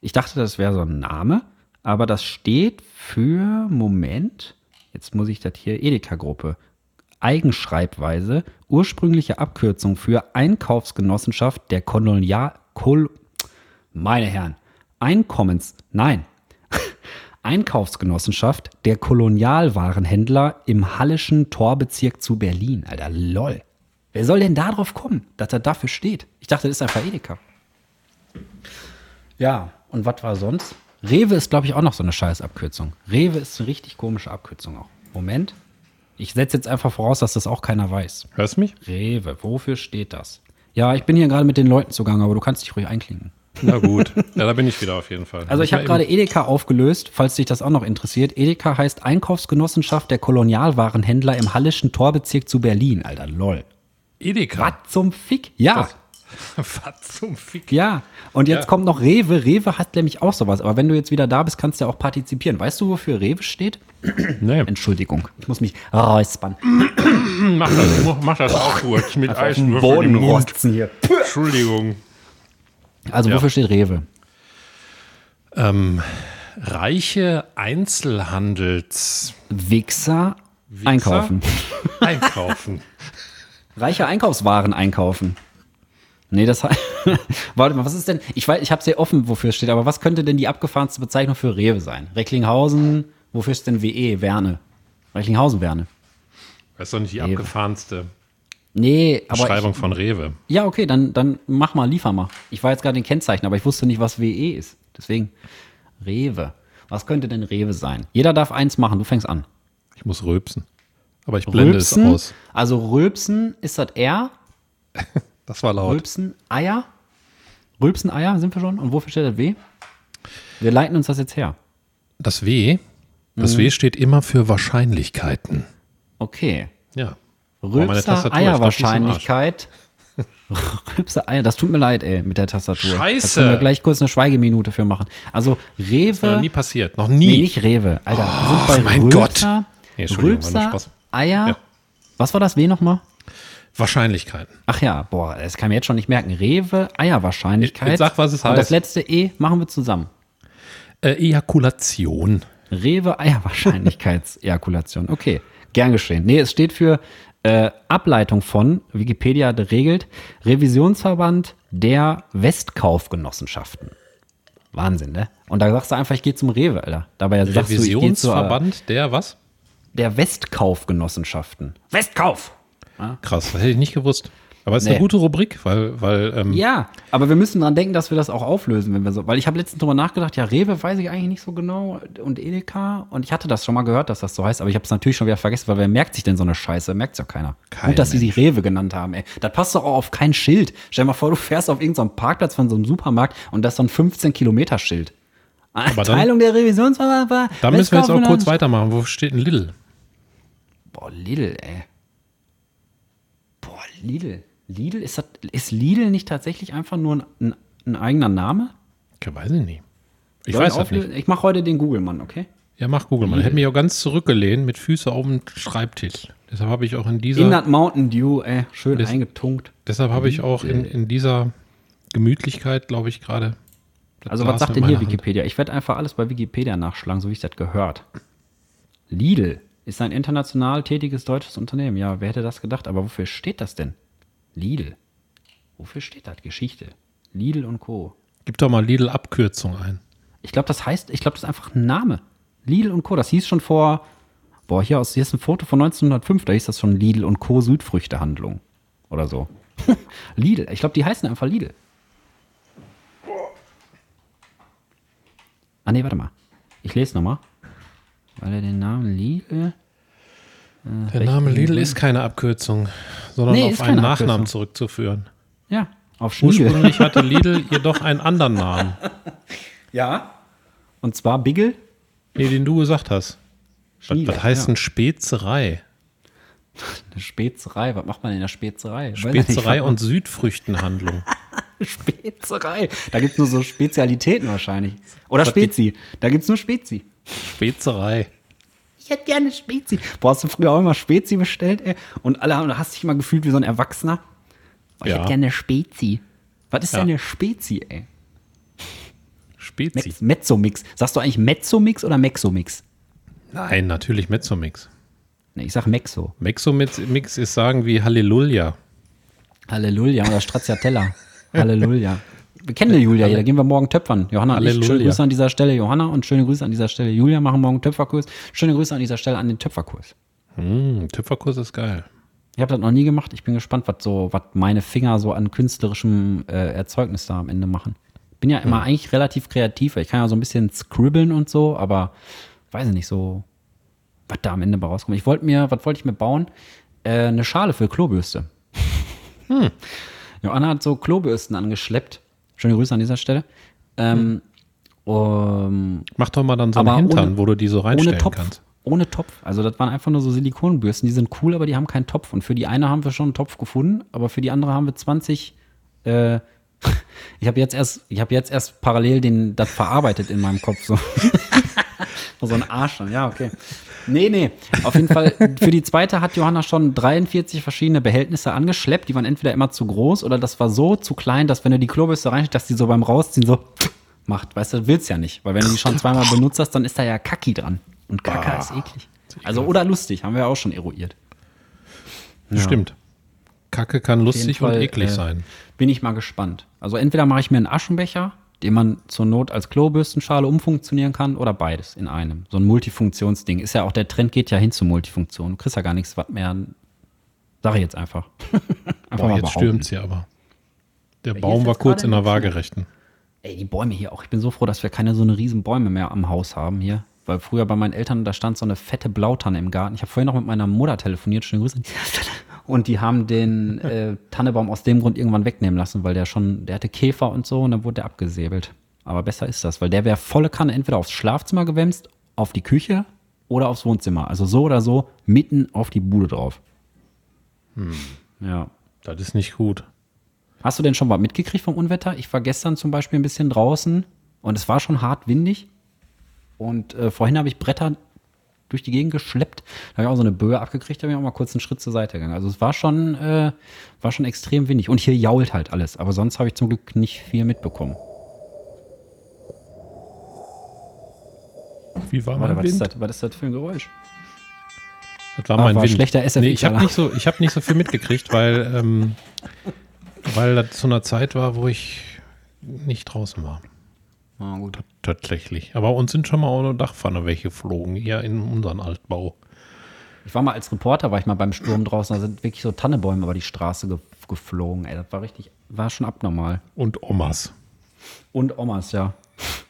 ich dachte, das wäre so ein Name, aber das steht für, Moment, jetzt muss ich das hier, Edeka-Gruppe. Eigenschreibweise, ursprüngliche Abkürzung für Einkaufsgenossenschaft der Kolonial... Kol meine Herren, Einkommens... Nein. <laughs> Einkaufsgenossenschaft der Kolonialwarenhändler im Hallischen Torbezirk zu Berlin. Alter, lol. Wer soll denn da drauf kommen, dass er dafür steht? Ich dachte, das ist einfach Edeka. Ja, und was war sonst? Rewe ist, glaube ich, auch noch so eine scheiß Abkürzung. Rewe ist eine richtig komische Abkürzung auch. Moment. Ich setze jetzt einfach voraus, dass das auch keiner weiß. Hörst du mich? Rewe, wofür steht das? Ja, ich bin hier gerade mit den Leuten zugange, aber du kannst dich ruhig einklinken. Na gut. ja, da bin ich wieder auf jeden Fall. Also ich habe gerade Edeka aufgelöst, falls dich das auch noch interessiert. Edeka heißt Einkaufsgenossenschaft der Kolonialwarenhändler im Hallischen Torbezirk zu Berlin. Alter, lol. Edeka. Was zum Fick? Ja, <laughs> Was zum Fick? ja. Und jetzt Ja. kommt noch Rewe. Rewe hat nämlich auch sowas. Aber wenn du jetzt wieder da bist, kannst du ja auch partizipieren. Weißt du, wofür Rewe steht? <clears throat> Nee, Entschuldigung, ich muss mich räuspern. <clears throat> mach das, mach das auch kurz mit Eisen. rosten hier. Entschuldigung. Also Ja. wofür steht Rewe? Ähm, Reiche Einzelhandels Wichser, einkaufen. <laughs> einkaufen. Reiche Einkaufswaren einkaufen. Nee, das heißt. <laughs> Warte mal, was ist denn. Ich weiß, ich habe sehr offen, wofür es steht, aber was könnte denn die abgefahrenste Bezeichnung für Rewe sein? Recklinghausen, wofür ist denn WE? Werne. Recklinghausen, Werne. Das ist doch nicht die Rewe. abgefahrenste Nee, aber. Beschreibung Ich, von Rewe. ja, okay, dann, dann mach mal, liefer mal. Ich war jetzt gerade den Kennzeichen, aber ich wusste nicht, was WE ist. Deswegen. Rewe. Was könnte denn Rewe sein? Jeder darf eins machen, du fängst an. Ich muss rülpsen. Aber ich blende Rülpsen, es aus. Also Rülpsen ist das R. <laughs> Das war laut. Rülpsen, Eier. Rülpsen, Eier sind wir schon. Und wofür steht das W? Wir leiten uns das jetzt her. Das W, Mhm. das W steht immer für Wahrscheinlichkeiten. Okay. Ja. Rülpser, ich ist Eierwahrscheinlichkeit. <laughs> Rülpser, Eier, das tut mir leid, ey, mit der Tastatur. Da Scheiße. können wir gleich kurz eine Schweigeminute für machen. Also Noch Rewe, nie passiert. Noch nee, nie. nicht Rewe. Alter, wir sind bei mein Rülpser, Nee, war nur Rülpser. Eier. Ja. Was war das W nochmal? Wahrscheinlichkeiten. Ach ja, boah, das kann ich mir jetzt schon nicht merken. Rewe, Eierwahrscheinlichkeit. Jetzt sag, was es Und heißt. das letzte E machen wir zusammen. Äh, Ejakulation. Rewe Eierwahrscheinlichkeitsejakulation. <laughs> Okay, gern geschehen. Nee, es steht für äh, Ableitung von, Wikipedia regelt, Revisionsverband der Westkaufgenossenschaften. Wahnsinn, ne? Und da sagst du einfach, ich gehe zum Rewe, Alter. Dabei sagst du, ich zur Revisionsverband der was? der Westkaufgenossenschaften. Westkauf! Krass, das hätte ich nicht gewusst. Aber es ist Nee. eine gute Rubrik, weil, weil ähm, Ja, aber wir müssen dran denken, dass wir das auch auflösen, wenn wir so. Weil ich habe letztens drüber nachgedacht, ja, Rewe weiß ich eigentlich nicht so genau und Edeka. Und ich hatte das schon mal gehört, dass das so heißt, aber ich habe es natürlich schon wieder vergessen, weil wer merkt sich denn so eine Scheiße? Merkt ja keiner. Kein Gut, dass sie sich Rewe genannt haben, ey. Das passt doch auch auf kein Schild. Stell dir mal vor, du fährst auf irgendeinem Parkplatz von so einem Supermarkt und das ist so ein 15-Kilometer-Schild. dann- Teilung der Revisionsverwaltung. da müssen wir jetzt auch kurz weitermachen. Wo steht ein Lidl? Boah, Lidl, ey. Boah, Lidl. Lidl, ist, das, ist Lidl nicht tatsächlich einfach nur ein, ein, ein eigener Name? Ja, weiß ich nicht. Ich Soll weiß das auflösen? nicht. Ich mache heute den Google-Mann, okay? Ja, mach Google mal. Ich hätte mich auch ganz zurückgelehnt mit Füßen auf dem Schreibtisch. Deshalb habe ich auch in dieser, In das Mountain Dew, ey, schön Das- eingetunkt. deshalb habe ich auch in, in dieser Gemütlichkeit, glaube ich, gerade. Also, was sagt denn hier Hand. Wikipedia? Ich werde einfach alles bei Wikipedia nachschlagen, so wie ich das gehört. Lidl ist ein international tätiges deutsches Unternehmen. Ja, wer hätte das gedacht? Aber wofür steht das denn? Lidl. Wofür steht das? Geschichte. Lidl und Co. Gib doch mal Lidl-Abkürzung ein. Ich glaube, das heißt, ich glaube, das ist einfach ein Name. Lidl und Co. Das hieß schon vor, boah, hier, aus, hier ist ein Foto von 1905, da hieß das schon Lidl und Co. Südfrüchtehandlung. Oder so. <laughs> Lidl, ich glaube, die heißen einfach Lidl. Ah, nee, warte mal. Ich lese nochmal. Weil er den Namen Lidl. Der Name Lidl ist keine Abkürzung, sondern Nee, auf einen Nachnamen Abkürzung. zurückzuführen. Ja, auf Schniegel. Ursprünglich hatte Lidl jedoch einen anderen Namen, <laughs> Ja. Und zwar Bigel. nee, den du gesagt hast. Was, Schniegel, was heißt ja. denn Spezerei? Eine Spezerei. Was macht man in der Spezerei? Spezerei was und Südfrüchtenhandlung. <laughs> Spezerei. Da gibt es nur so Spezialitäten wahrscheinlich. Oder Spezi. Da gibt es nur Spezi. Spezerei. Ich hätte gerne Spezi. Boah, hast du früher auch immer Spezi bestellt, ey? Und alle haben, hast dich immer gefühlt wie so ein Erwachsener. Boah, ich Ja. hätte gerne eine Spezi. Was ist Ja. denn eine Spezi, ey? Spezi. Mezzomix. Sagst du eigentlich Mezzomix oder Mexomix? Nein, natürlich Mezzomix. Nee, ich sag Mexo. Mexomix ist sagen wie Halleluja. Halleluja oder Stracciatella. Halleluja. <laughs> Wir kennen Julia hier, da gehen wir morgen töpfern. Johanna und ich, schöne. Grüße an dieser Stelle, Johanna, und schöne Grüße an dieser Stelle, Julia, machen morgen Töpferkurs. Schöne Grüße an dieser Stelle an den Töpferkurs. Hm, Töpferkurs ist geil. Ich habe das noch nie gemacht. Ich bin gespannt, was so, was meine Finger so an künstlerischem äh, Erzeugnis da am Ende machen. Bin ja immer eigentlich relativ kreativ. Ich kann ja so ein bisschen scribbeln und so, aber weiß ich nicht so, was da am Ende bei rauskommt. Ich wollte mir, was wollte ich mir bauen? Äh, eine Schale für Klobürste. Joanna hat so Klobürsten angeschleppt. Schöne Grüße an dieser Stelle. Ähm, um, Mach doch mal dann so einen Hintern, ohne- wo du die so reinstellen Topf. kannst. Ohne Topf. Also das waren einfach nur so Silikonbürsten. Die sind cool, aber die haben keinen Topf. Und für die eine haben wir schon einen Topf gefunden, aber für die andere haben wir 20. Äh, <laughs> ich habe jetzt erst, ich habe jetzt erst parallel den das verarbeitet in meinem Kopf so. <laughs> so ein Arsch. Ja, okay. Nee, nee. Auf jeden Fall, für die zweite hat Johanna schon 43 verschiedene Behältnisse angeschleppt. Die waren entweder immer zu groß oder das war so zu klein, dass wenn du die Klobürste reinsteckst, dass die so beim Rausziehen so, <laughs> macht. Weißt du, willst ja nicht, weil wenn du die schon zweimal benutzt hast, dann ist da ja Kacki dran. Und Kacke ist eklig. Also, oder lustig, haben wir ja auch schon eruiert. Stimmt. Kacke kann lustig Fall, und eklig äh, sein. Bin ich mal gespannt. Also entweder mache ich mir einen Aschenbecher, den man zur Not als Klobürstenschale umfunktionieren kann, oder beides in einem. So ein Multifunktionsding. Ist ja auch, der Trend geht ja hin zu Multifunktion. Du kriegst ja gar nichts was mehr. Sag ich jetzt einfach. <laughs> einfach Boah, jetzt stürmt's hier aber. Der hier Baum war jetzt kurz in der. Waagerechten. Ey, die Bäume hier auch. Ich bin so froh, dass wir keine so eine riesen Bäume mehr am Haus haben hier. Weil früher bei meinen Eltern, da stand so eine fette Blautanne im Garten. Ich habe vorhin noch mit meiner Mutter telefoniert, schöne Grüße. Und die haben den <laughs> äh, Tannebaum aus dem Grund irgendwann wegnehmen lassen, weil der schon, der hatte Käfer und so und dann wurde der abgesäbelt. Aber besser ist das, weil der wäre volle Kanne entweder aufs Schlafzimmer gewämst, auf die Küche oder aufs Wohnzimmer. Also so oder so mitten auf die Bude drauf. Ja. Das ist nicht gut. Hast du denn schon was mitgekriegt vom Unwetter? Ich war gestern zum Beispiel ein bisschen draußen und es war schon hart windig. Und äh, vorhin habe ich Bretter durch die Gegend geschleppt. Da habe ich auch so eine Böe abgekriegt, da bin ich auch mal kurz einen Schritt zur Seite gegangen. Also es war schon, äh, war schon extrem windig. Und hier jault halt alles. Aber sonst habe ich zum Glück nicht viel mitbekommen. Wie war Warte, mein was ist, Wind? das, was ist das für ein Geräusch? Das war Ah, mein war Wind. schlechter SFI nee, ich habe nicht, so, ich hab nicht so viel mitgekriegt, weil, ähm, weil das zu einer Zeit war, wo ich nicht draußen war. Ah, gut. Tatsächlich. Aber uns sind schon mal ohne Dachpfanne welche geflogen, hier in unseren Altbau. Ich war mal als Reporter, war ich mal beim Sturm draußen, da sind wirklich so Tannebäume über die Straße ge geflogen. Ey, das war richtig, war schon abnormal. Und Omas. Und Omas, ja.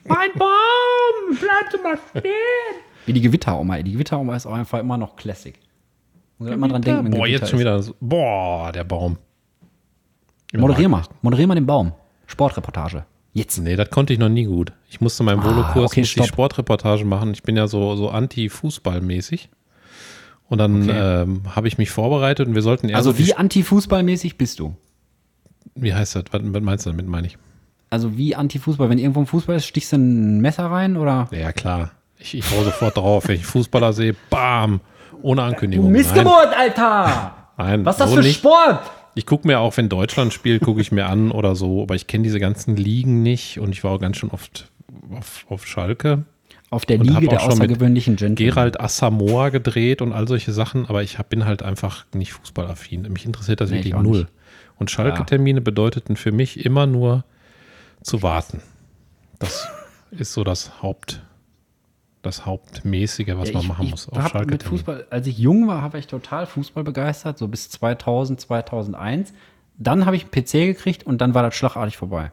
Mein Baum, bleib du mal stehen. Wie die Gewitteroma. ey. Die Gewitteroma ist auch einfach immer noch Classic. Muss immer dran denken, wenn Boah, Gewitter jetzt schon wieder. so- Boah, der Baum. Moderier mal. Moderier mal den Baum. Sportreportage. Jetzt. Nee, das konnte ich noch nie gut. Ich musste meinem Volokurs okay, musste ich stopp. Sportreportage machen. Ich bin ja so, so anti-Fußball-mäßig. Und dann Okay. ähm, habe ich mich vorbereitet und wir sollten eher Also so wie anti-Fußballmäßig bist du? Wie heißt das? Was, meinst du damit, meine ich? Also wie anti-Fußball? Wenn irgendwo ein Fußball ist, stichst du ein Messer rein oder? Ja, klar. Ich, ich hau sofort drauf, wenn ich Fußballer sehe, bam, ohne Ankündigung. Missgeburt, Alter! Nein, nein Was ist das so für nicht. Sport? Ich gucke mir auch, wenn Deutschland spielt, gucke ich mir an oder so, aber ich kenne diese ganzen Ligen nicht und ich war auch ganz schön oft auf, auf Schalke. Auf der Liga der außergewöhnlichen Gentlemen. Gerald Asamoah gedreht und all solche Sachen, aber ich hab, bin halt einfach nicht fußballaffin. Mich interessiert das Nee, wirklich null. nicht. Und Schalke-Termine bedeuteten für mich immer nur zu warten. Das ist so das Haupt, das Hauptmäßige, was Ja, man ich, machen ich muss auf hab mit. Fußball, als ich jung war, habe ich total Fußball begeistert, so bis 2000, 2001. Dann habe ich einen PC gekriegt und dann war das schlagartig vorbei.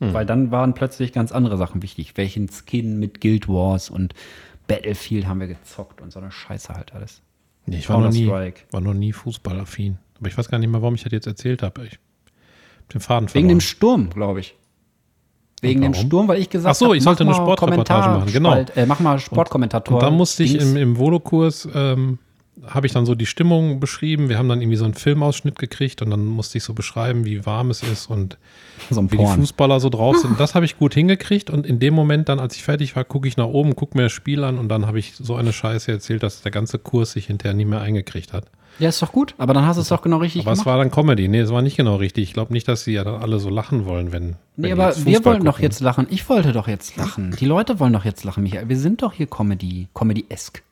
Hm. Weil dann waren plötzlich ganz andere Sachen wichtig. Welchen Skin mit Guild Wars und Battlefield haben wir gezockt und so eine Scheiße halt alles. Nee, ich war noch, nie, war noch nie fußballaffin. Aber ich weiß gar nicht mehr, warum ich das jetzt erzählt habe. Ich den Faden Wegen dem. Sturm, glaube ich. Wegen dem? Sturm, weil ich gesagt Ach so, hab, ich sollte mach eine mal Sportreportage machen, genau. Kommentarspalt- Äh, mach mal Sportkommentator. Und da musste ich im, im Volokurs, ähm, habe ich dann so die Stimmung beschrieben. Wir haben dann irgendwie so einen Filmausschnitt gekriegt und dann musste ich so beschreiben, wie warm es ist und so wie die. Fußballer so drauf sind. <laughs> Das habe ich gut hingekriegt und in dem Moment dann, als ich fertig war, gucke ich nach oben, gucke mir das Spiel an und dann habe ich so eine Scheiße erzählt, dass der ganze Kurs sich hinterher nie mehr eingekriegt hat. Ja, ist doch gut. Aber dann hast du es doch genau richtig Aber es gemacht. war dann Comedy. Nee, es war nicht genau richtig. Ich glaube nicht, dass sie ja dann alle so lachen wollen, wenn. wenn Nee, die aber wir wollen doch gucken. jetzt lachen. Ich wollte doch jetzt lachen. Die Leute wollen doch jetzt lachen, Michael. Wir sind doch hier Comedy, Comedy-esque.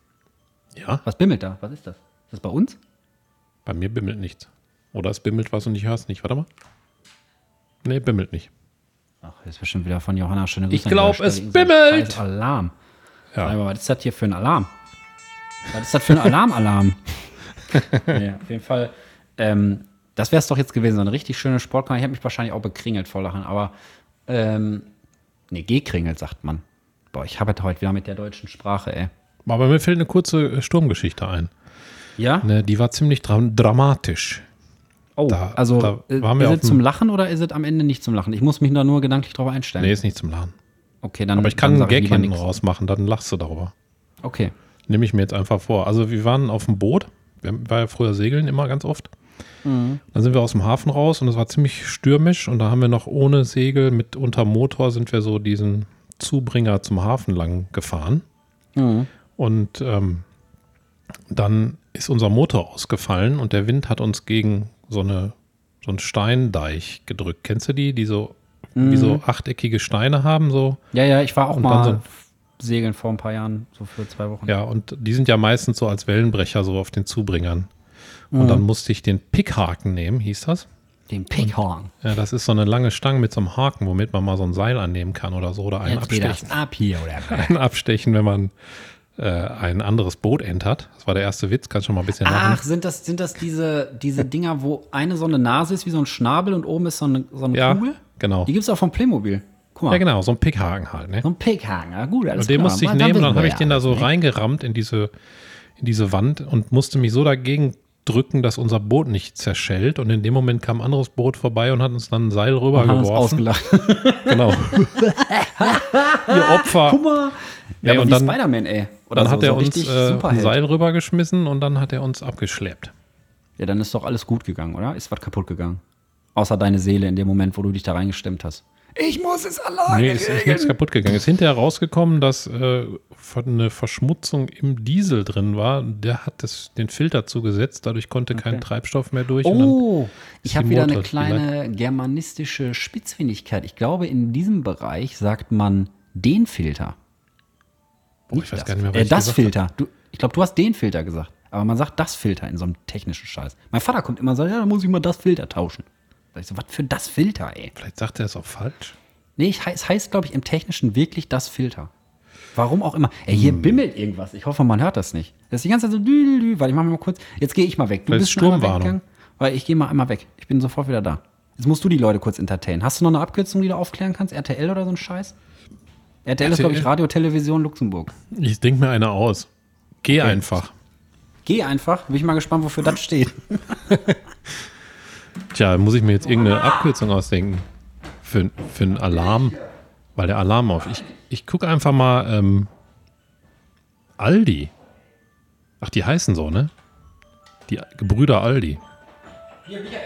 Ja, Was bimmelt da? Was ist das? Ist das bei uns? bei mir bimmelt nichts. Oder es bimmelt was und ich höre es nicht. Warte mal. Nee, bimmelt nicht. Ach, jetzt bestimmt wieder von Johanna schöne Ich Grüße an glaub, dieser es bimmelt. Alarm. Ja. Aber was ist das hier für ein Alarm? Was ist das für ein Alarm-Alarm? <laughs> ja, auf jeden Fall. Ähm, das wäre es doch jetzt gewesen, so eine richtig schöne Sportkanal. Ich habe mich wahrscheinlich auch bekringelt vor Lachen, aber ähm, nee, gekringelt sagt man. Boah, ich habe heute wieder mit der deutschen Sprache, ey. Aber mir fällt eine kurze äh, Sturmgeschichte ein. Ja? Ne, die war ziemlich dra dramatisch. Oh, Da- also da äh, waren wir ist es zum Lachen oder ist es am Ende nicht zum Lachen? Ich muss mich da nur gedanklich drauf einstellen. Nee, ist nicht zum Lachen. okay, dann. Aber ich kann einen Gag hinten rausmachen, dann lachst du darüber. Okay. Nehme ich mir jetzt einfach vor. Also wir waren auf dem Boot. Wir war ja früher segeln immer ganz oft. Mhm. Dann sind wir aus dem Hafen raus und es war ziemlich stürmisch und da haben wir noch ohne Segel mit unter Motor sind wir so diesen Zubringer zum Hafen lang gefahren. Mhm. Und ähm, dann ist unser Motor ausgefallen und der Wind hat uns gegen so, eine, so einen Steindeich gedrückt. Kennst du die, die so wie so achteckige Steine haben, so. Ja, ja, ich war auch Und mal so- segeln vor ein paar Jahren, so für zwei Wochen. Ja, und die sind ja meistens so als Wellenbrecher so auf den Zubringern. Und dann musste ich den Pickhaken nehmen, hieß das. Den Pickhorn. Ja, das ist so eine lange Stange mit so einem Haken, womit man mal so ein Seil annehmen kann oder so. Oder einen Jetzt abstechen. ab hier, oder? <laughs> Ein abstechen, wenn man äh, ein anderes Boot entert. Das war der erste Witz, kannst schon mal ein bisschen Ach, lachen. sind das, sind das diese, diese Dinger, wo eine so eine Nase ist wie so ein Schnabel und oben ist so eine, so eine Ja, Kugel? genau. Die gibt es auch vom Playmobil. Ja, genau, so ein Pickhaken halt. Ne? So ein Pickhaken. Ja, gut, alles Und den klar. musste ich Mal, nehmen und dann habe ich den ja da so ne? reingerammt in diese, in diese Wand und musste mich so dagegen drücken, dass unser Boot nicht zerschellt. Und in dem Moment kam ein anderes Boot vorbei und hat uns dann ein Seil rübergeworfen. <laughs> Genau. <laughs> Ihr Opfer. Guck mal. Ja, Ja, aber und wie dann- Spider-Man, ey. Oder Dann so, hat er so uns richtig äh, ein. Seil rübergeschmissen und dann hat er uns abgeschleppt. Ja, dann ist doch alles gut gegangen, oder? Ist was kaputt gegangen? Außer deine Seele in dem Moment, wo du dich da reingestemmt hast. Ich muss es alleine Nee, ist, ist nichts kaputt gegangen. Ist hinterher rausgekommen, dass äh, eine Verschmutzung im Diesel drin war. Der hat das, den Filter zugesetzt, dadurch konnte kein Treibstoff mehr durch. dann Oh, ich habe wieder eine kleine germanistische Spitzfindigkeit. Ich glaube, in diesem Bereich sagt man den Filter. Boah, ich weiß das, gar nicht mehr, was äh, ich das Filter. Du, ich glaube, du hast den Filter gesagt. Aber man sagt das Filter in so einem technischen Scheiß. Mein Vater kommt immer und sagt, ja, da muss ich mal das Filter tauschen. Ich so, was für das Filter, ey? Vielleicht sagt er es auch falsch. Nee, ich, es heißt, glaube ich, im Technischen wirklich das Filter. Warum auch immer. Ey, hier Hm. bimmelt irgendwas. Ich hoffe, man hört das nicht. Das ist die ganze Zeit so, dü, dü, dü. Warte, ich mach mal kurz. Jetzt gehe ich mal weg. Du Vielleicht bist Sturmwarnung. weil ich gehe mal einmal weg. Ich bin sofort wieder da. Jetzt musst du die Leute kurz entertainen. Hast du noch eine Abkürzung, die du aufklären kannst? RTL oder so ein Scheiß? RTL ist, glaube ich, RTL? Radio Television Luxemburg. Ich denke mir eine aus. Geh einfach. Geh einfach. Bin ich mal gespannt, wofür das steht. <laughs> Tja, muss ich mir jetzt irgendeine Abkürzung ausdenken. Für, für einen Alarm. Weil der Alarm auf. Ich, ich gucke einfach mal ähm, Aldi. Ach, die heißen so, ne? Die Gebrüder Aldi. Hier, Michael.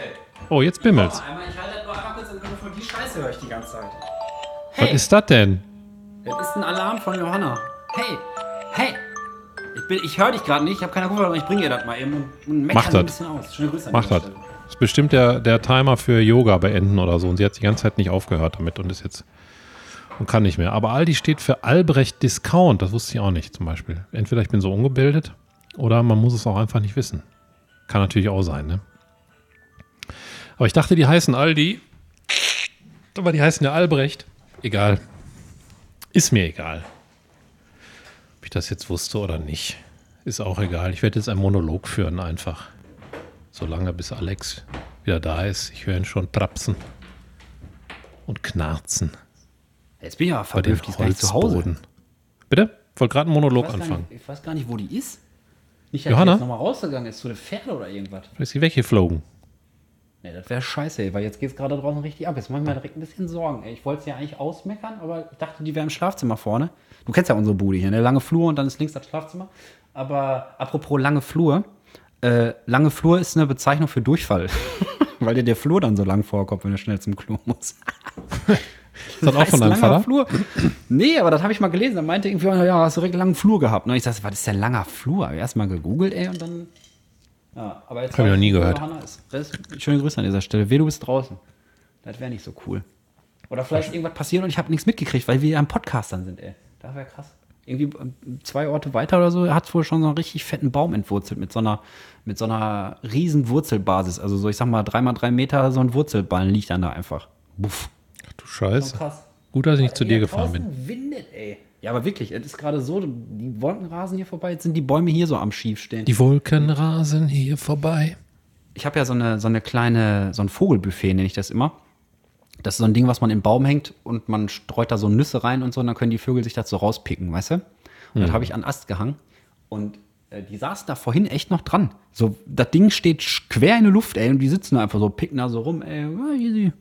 Oh, jetzt bimmelt's. Ich halte nur einmal kurz im Mikrofon. Die Scheiße höre ich die ganze Zeit. Was ist das denn? Das ist ein Alarm von Johanna. Hey, hey. Ich, bin- ich höre dich gerade nicht, ich habe keine Kopfhörer, aber ich bringe ihr das mal eben und, meckere ein das. bisschen aus. Schöne Grüße an Mach das. Stelle. Ist bestimmt der, der Timer für Yoga beenden oder so. Und sie hat die ganze Zeit nicht aufgehört damit und ist jetzt und kann nicht mehr. Aber Aldi steht für Albrecht Discount. Das wusste ich auch nicht zum Beispiel. Entweder ich bin so ungebildet oder man muss es auch einfach nicht wissen. Kann natürlich auch sein, ne? Aber ich dachte, die heißen Aldi. Aber die heißen ja Albrecht. Egal. Ist mir egal. Ob ich das jetzt wusste oder nicht. Ist auch egal. Ich werde jetzt einen Monolog führen einfach. Solange bis Alex wieder da ist. Ich höre ihn schon trapsen und knarzen Jetzt bin ich aber gar nicht zu Hause. Bitte? Wollte gerade einen Monolog Ich anfangen. nicht, ich weiß gar nicht, wo die ist. Nicht, dass Johanna? jetzt nochmal rausgegangen ist zu den Pferden oder irgendwas. Ist sie weggeflogen. Nee, das wäre scheiße, ey, weil jetzt geht es gerade draußen richtig ab. Jetzt mache ich mir direkt ein bisschen Sorgen. Ey. Ich wollte es ja eigentlich ausmeckern, aber ich dachte, die wäre im Schlafzimmer vorne. Du kennst ja unsere Bude hier, eine lange Flur und dann ist links das Schlafzimmer. Aber apropos lange Flur, äh, lange Flur ist eine Bezeichnung für Durchfall. <laughs> weil dir der Flur dann so lang vorkommt, wenn du schnell zum Klo musst. <laughs> Ist das auch von deinem Vater? Flur. Nee, aber das habe ich mal gelesen. Er meinte irgendwie, ja, hast du direkt einen langen Flur gehabt. Und ich dachte, was ist denn langer Flur? Hab ich erst mal gegoogelt, ey, und dann. Ja, aber jetzt. Hab ich noch nie gehört. Ist. Das schöne Grüße an dieser Stelle. Weh, du bist draußen. Das wäre nicht so cool. Oder vielleicht irgendwas passiert und ich habe nichts mitgekriegt, weil wir ja am Podcast dann sind, ey. Das wäre krass. Irgendwie ähm, zwei Orte weiter oder so hat es wohl schon so einen richtig fetten Baum entwurzelt mit so einer, mit so einer riesen Wurzelbasis. Also so, ich sag mal, dreimal drei Meter so ein Wurzelballen liegt dann da einfach. Buff. Ach du Scheiße. Krass. Gut, dass ich nicht zu dir Hier gefahren bin. windet, ey. Ja, aber wirklich, es ist gerade so, die Wolken rasen hier vorbei, jetzt sind die Bäume hier so am Schief stehen. Die Wolken rasen hier vorbei. Ich habe ja so eine, so eine kleine, so ein Vogelbuffet, nenne ich das immer. Das ist so ein Ding, was man im Baum hängt und man streut da so Nüsse rein und so und dann können die Vögel sich dazu rauspicken, weißt du? Und das habe ich an Ast gehangen und äh, die saßen da vorhin echt noch dran. So, das Ding steht quer in der Luft, ey, und die sitzen da einfach so, picken da so rum, ey, easy.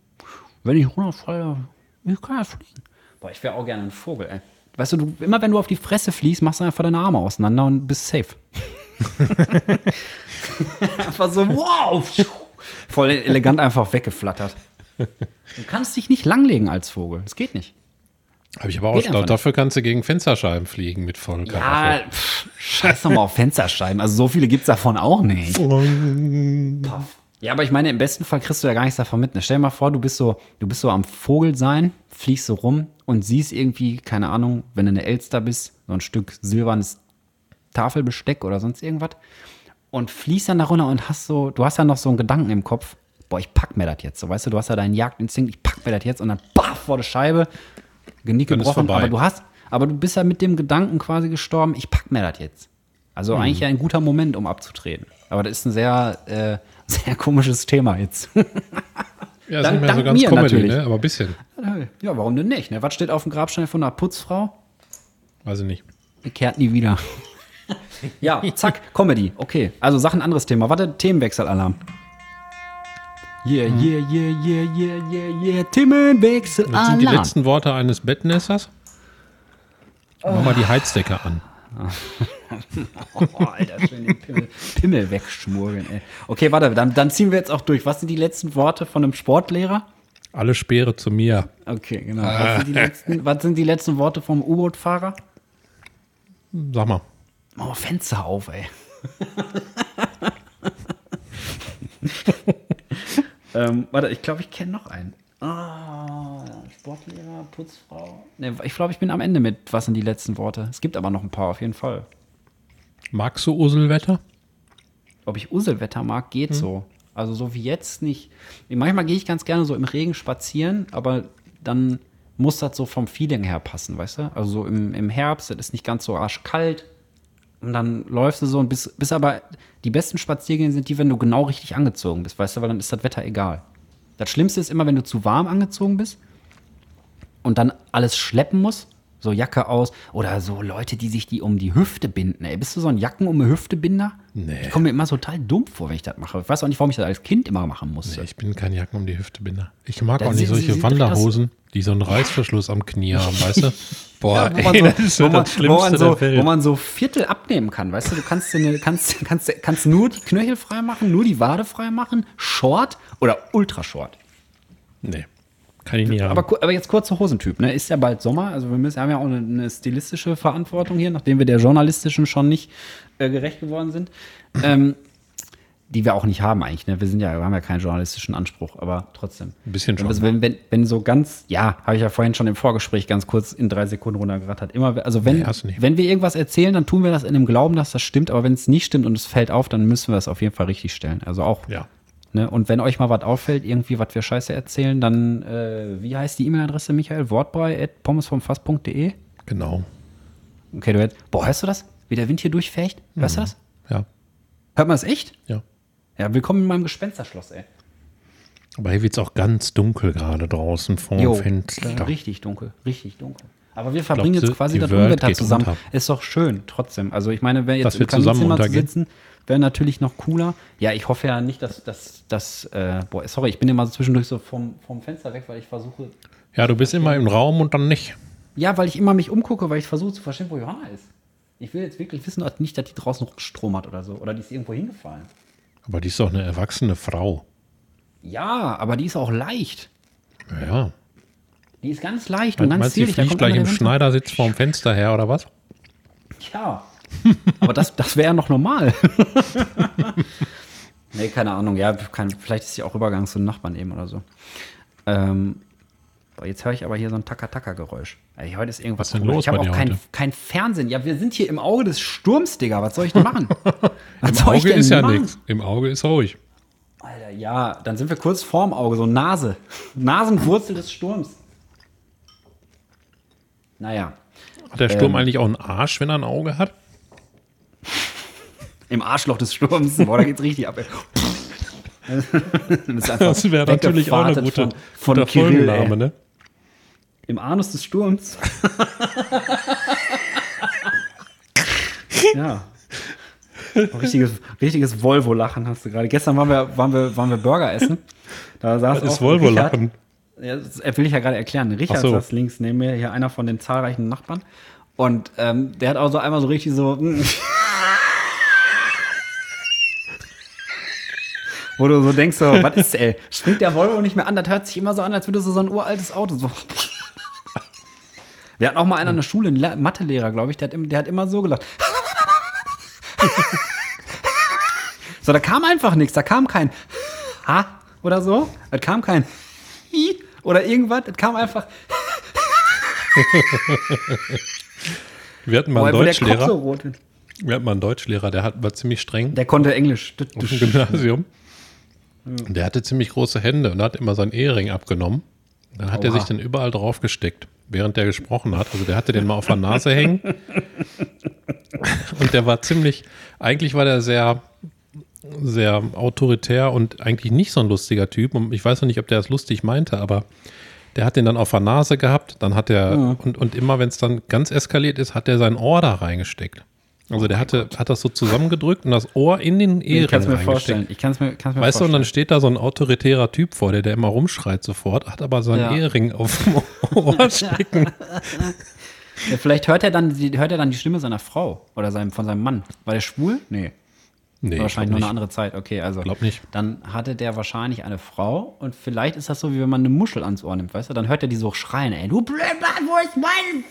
Wenn ich runterfalle, ich kann ja fliegen. Boah, ich wäre auch gerne ein Vogel, ey. Weißt du, du, immer wenn du auf die Fresse fliegst, machst du einfach deine Arme auseinander und bist safe. <laughs> <laughs> einfach so, wow! Voll elegant einfach weggeflattert. <laughs> Du kannst dich nicht langlegen als Vogel. Das geht nicht. Habe ich aber auch schon. Dafür kannst du gegen Fensterscheiben fliegen mit vollen Ja, pff, scheiß doch mal auf Fensterscheiben. Also so viele gibt es davon auch nicht. Puff. Ja, aber ich meine, im besten Fall kriegst du ja gar nichts davon mit. Ne? Stell dir mal vor, du bist so, du bist so am Vogel sein, fliegst so rum und siehst irgendwie, keine Ahnung, wenn du eine Elster bist, so ein Stück silbernes Tafelbesteck oder sonst irgendwas und fliegst dann da runter und hast so, du hast ja noch so einen Gedanken im Kopf, boah, ich pack mir das jetzt. So, weißt du, du hast ja deinen Jagdinstinkt, ich pack mir das jetzt und dann baff vor der Scheibe, Genick gebrochen, aber du hast, aber du bist ja mit dem Gedanken quasi gestorben, ich pack mir das jetzt. Also eigentlich ja ein guter Moment, um abzutreten. Aber das ist ein sehr, äh, <laughs> sehr komisches Thema jetzt. <laughs> Ja, ist nicht mehr so ganz Comedy, natürlich. ne? aber ein bisschen. ja, warum denn nicht? Ne? Was steht auf dem Grabstein von einer Putzfrau? Weiß ich nicht. Ihr kehrt nie wieder. <laughs> ja, zack, Comedy. Okay, also Sachen anderes Thema. Warte, Themenwechselalarm. Yeah, yeah, yeah, yeah, yeah, yeah, yeah. Das sind die letzten Worte eines Bettnässers. Mach mal die Heizdecke an. <laughs> Oh, Alter, schön den Pimmel, Pimmel wegschmurgeln, ey. Okay, warte, dann, dann ziehen wir jetzt auch durch. Was sind die letzten Worte von einem Sportlehrer? Alle Speere zu mir. Okay, genau. Was sind die letzten, was sind die letzten Worte vom U-Boot-Fahrer? Sag mal. Mach mal Fenster auf, ey. <laughs> ähm, warte, ich glaube, ich kenne noch einen. Ah, Sportlehrer, Putzfrau. Ne, ich glaube, ich bin am Ende mit, was sind die letzten Worte. Es gibt aber noch ein paar, auf jeden Fall. Magst du Uselwetter? Ob ich Uselwetter mag, geht so. Also so wie jetzt nicht. Manchmal gehe ich ganz gerne so im Regen spazieren, aber dann muss das so vom Feeling her passen, weißt du? Also so im, im Herbst, das ist nicht ganz so arschkalt. Und dann läufst du so und bis, bis aber die besten Spaziergänge sind die, wenn du genau richtig angezogen bist, weißt du, weil dann ist das Wetter egal. Das Schlimmste ist immer, wenn du zu warm angezogen bist und dann alles schleppen musst, so Jacke aus oder so Leute, die sich die um die Hüfte binden. Ey, bist du so ein Jacken um eine Hüfte Binder? Nee. Ich komme mir immer total dumm vor, wenn ich das mache. Ich weiß auch nicht, warum ich das als Kind immer machen musste. Nee, ich bin kein Jacken um die Hüfte binder. Ich mag Dann auch nicht solche Wanderhosen, die so einen Reißverschluss am Knie haben, weißt du? <laughs> Boah, Ja, wo, man ey, so, das ist wo, so man, das wo, man Schlimmste so, der Welt. wo man so Viertel abnehmen kann, weißt du, du kannst, eine, kannst, kannst, kannst nur die Knöchel frei machen, nur die Wade frei machen, Short oder Ultra Short. nee, kann ich nie haben. Aber, aber jetzt kurzer Hosentyp, ne? Ist ja bald Sommer, also wir müssen, haben ja auch eine, eine stilistische Verantwortung hier, nachdem wir der journalistischen schon nicht äh, gerecht geworden sind. Ähm, die wir auch nicht haben eigentlich, ne? Wir sind ja, wir haben ja keinen journalistischen Anspruch, aber trotzdem. Ein bisschen schon. Also wenn, wenn, wenn so ganz, ja, habe ich ja vorhin schon im Vorgespräch ganz kurz in drei Sekunden runtergerattert. Immer, also wenn, Nee, wenn wir irgendwas erzählen, dann tun wir das in dem Glauben, dass das stimmt, aber wenn es nicht stimmt und es fällt auf, dann müssen wir es auf jeden Fall richtig stellen. Also auch ja. Ne? Und wenn euch mal was auffällt, irgendwie, was wir scheiße erzählen, dann, äh, wie heißt die E-Mail-Adresse, Michael? Wortbrei.pommesvomfass.de? Genau. Okay, du hörst, boah, hörst du das? Wie der Wind hier durchfecht? Hörst du das? Ja. Hört man das echt? Ja. Ja, willkommen in meinem Gespensterschloss, ey. Aber hier wird es auch ganz dunkel gerade draußen vor dem Fenster. richtig dunkel, richtig dunkel. Aber wir verbringen Glaubst du, jetzt quasi das Unwetter zusammen. unter? Ist doch schön, trotzdem. Also ich meine, wer jetzt Dass wir im zusammen Kaminzimmer sitzen, wäre natürlich noch cooler. Ja, ich hoffe ja nicht, dass das, dass, äh, boah, sorry, ich bin immer so zwischendurch so vom, vom Fenster weg, weil ich versuche, Ja, du bist immer im Raum und dann nicht. Ja, weil ich immer mich umgucke, weil ich versuche zu verstehen, wo Johanna ist. Ich will jetzt wirklich wissen, dass nicht, dass die draußen Strom hat oder so. Oder die ist irgendwo hingefallen. Aber die ist doch eine erwachsene Frau. Ja, aber die ist auch leicht. Ja. Die ist ganz leicht und ganz Meinst die zierlich. Da fliegt gleich im Schneidersitz vorm Fenster her oder was? Ja. Aber das, das wäre ja noch normal. <laughs> nee, keine Ahnung. Ja, kann, vielleicht ist sie auch Übergang zu den Nachbarn eben oder so. Ähm, jetzt höre ich aber hier so ein Taka-Taka-Geräusch. Ey, heute ist irgendwas Was komisch. los Ich habe auch kein, kein Fernsehen. Ja, wir sind hier im Auge des Sturms, Digga. Was soll ich denn machen? <laughs> Im Auge ist ja nichts. Im Auge ist ruhig. Alter, ja, dann sind wir kurz vorm Auge, so Nase. Nasenwurzel des Sturms. Naja, Hat der Sturm Ähm. eigentlich auch einen Arsch, wenn er ein Auge hat? Im Arschloch des Sturms. Boah, da geht's richtig ab. das Das wäre natürlich auch eine gute, von, von guter Kirill, Folgenname, ey. ne? Im Anus des Sturms. <laughs> ja. Richtiges, richtiges Volvo-Lachen hast du gerade. Gestern waren wir, waren, wir, waren wir Burger essen. Da saß Das ist Volvo-Lachen. Ja, das will ich ja gerade erklären. Richard Ach so. saß links neben mir, hier einer von den zahlreichen Nachbarn. Und ähm, der hat auch so einmal so richtig so. Wo du so denkst, so, was ist, ey? <laughs> Springt der Volvo nicht mehr an? Das hört sich immer so an, als würde so, so ein uraltes Auto so. <laughs> Wir hatten auch mal einer in der Schule, einen Le- Mathelehrer, glaube ich, der hat, der hat immer so gelacht. <laughs> so, da kam einfach nichts, da kam kein. Ha oder so. Es kam kein Hi oder irgendwas. Es kam einfach, Wir hatten mal einen Deutschlehrer. so. Wir hatten mal einen Deutschlehrer, der hat, war ziemlich streng Der konnte Englisch. auf dem Gymnasium. Der hatte ziemlich große Hände und hat immer seinen Ehering abgenommen. Dann hat er Oha. sich dann überall drauf gesteckt, während der gesprochen hat. Also der hatte den mal auf der Nase hängen. Und der war ziemlich, eigentlich war der sehr, sehr autoritär und eigentlich nicht so ein lustiger Typ. Und ich weiß noch nicht, ob der das lustig meinte, aber der hat den dann auf der Nase gehabt. Dann hat er, und, und immer wenn es dann ganz eskaliert ist, hat er sein Ohr da reingesteckt. Also der hatte, hat das so zusammengedrückt und das Ohr in den Ich Ehering kann es mir vorstellen. Ich kann es mir, kann's mir Weißt du, und vorstellen. dann steht da so ein autoritärer Typ vor dir, der immer rumschreit sofort, hat aber seinen Ja. Ehering auf dem <laughs> Ohr stecken. Ja, vielleicht hört er, dann, die- hört er dann die Stimme seiner Frau oder seinem, von seinem Mann. War der schwul? Nee. Nee, wahrscheinlich nur eine andere Zeit. Okay, also. Glaub nicht. Dann hatte der wahrscheinlich eine Frau und vielleicht ist das so, wie wenn man eine Muschel ans Ohr nimmt, weißt du? Dann hört er die so schreien, ey, du Blödmann, wo ist mein...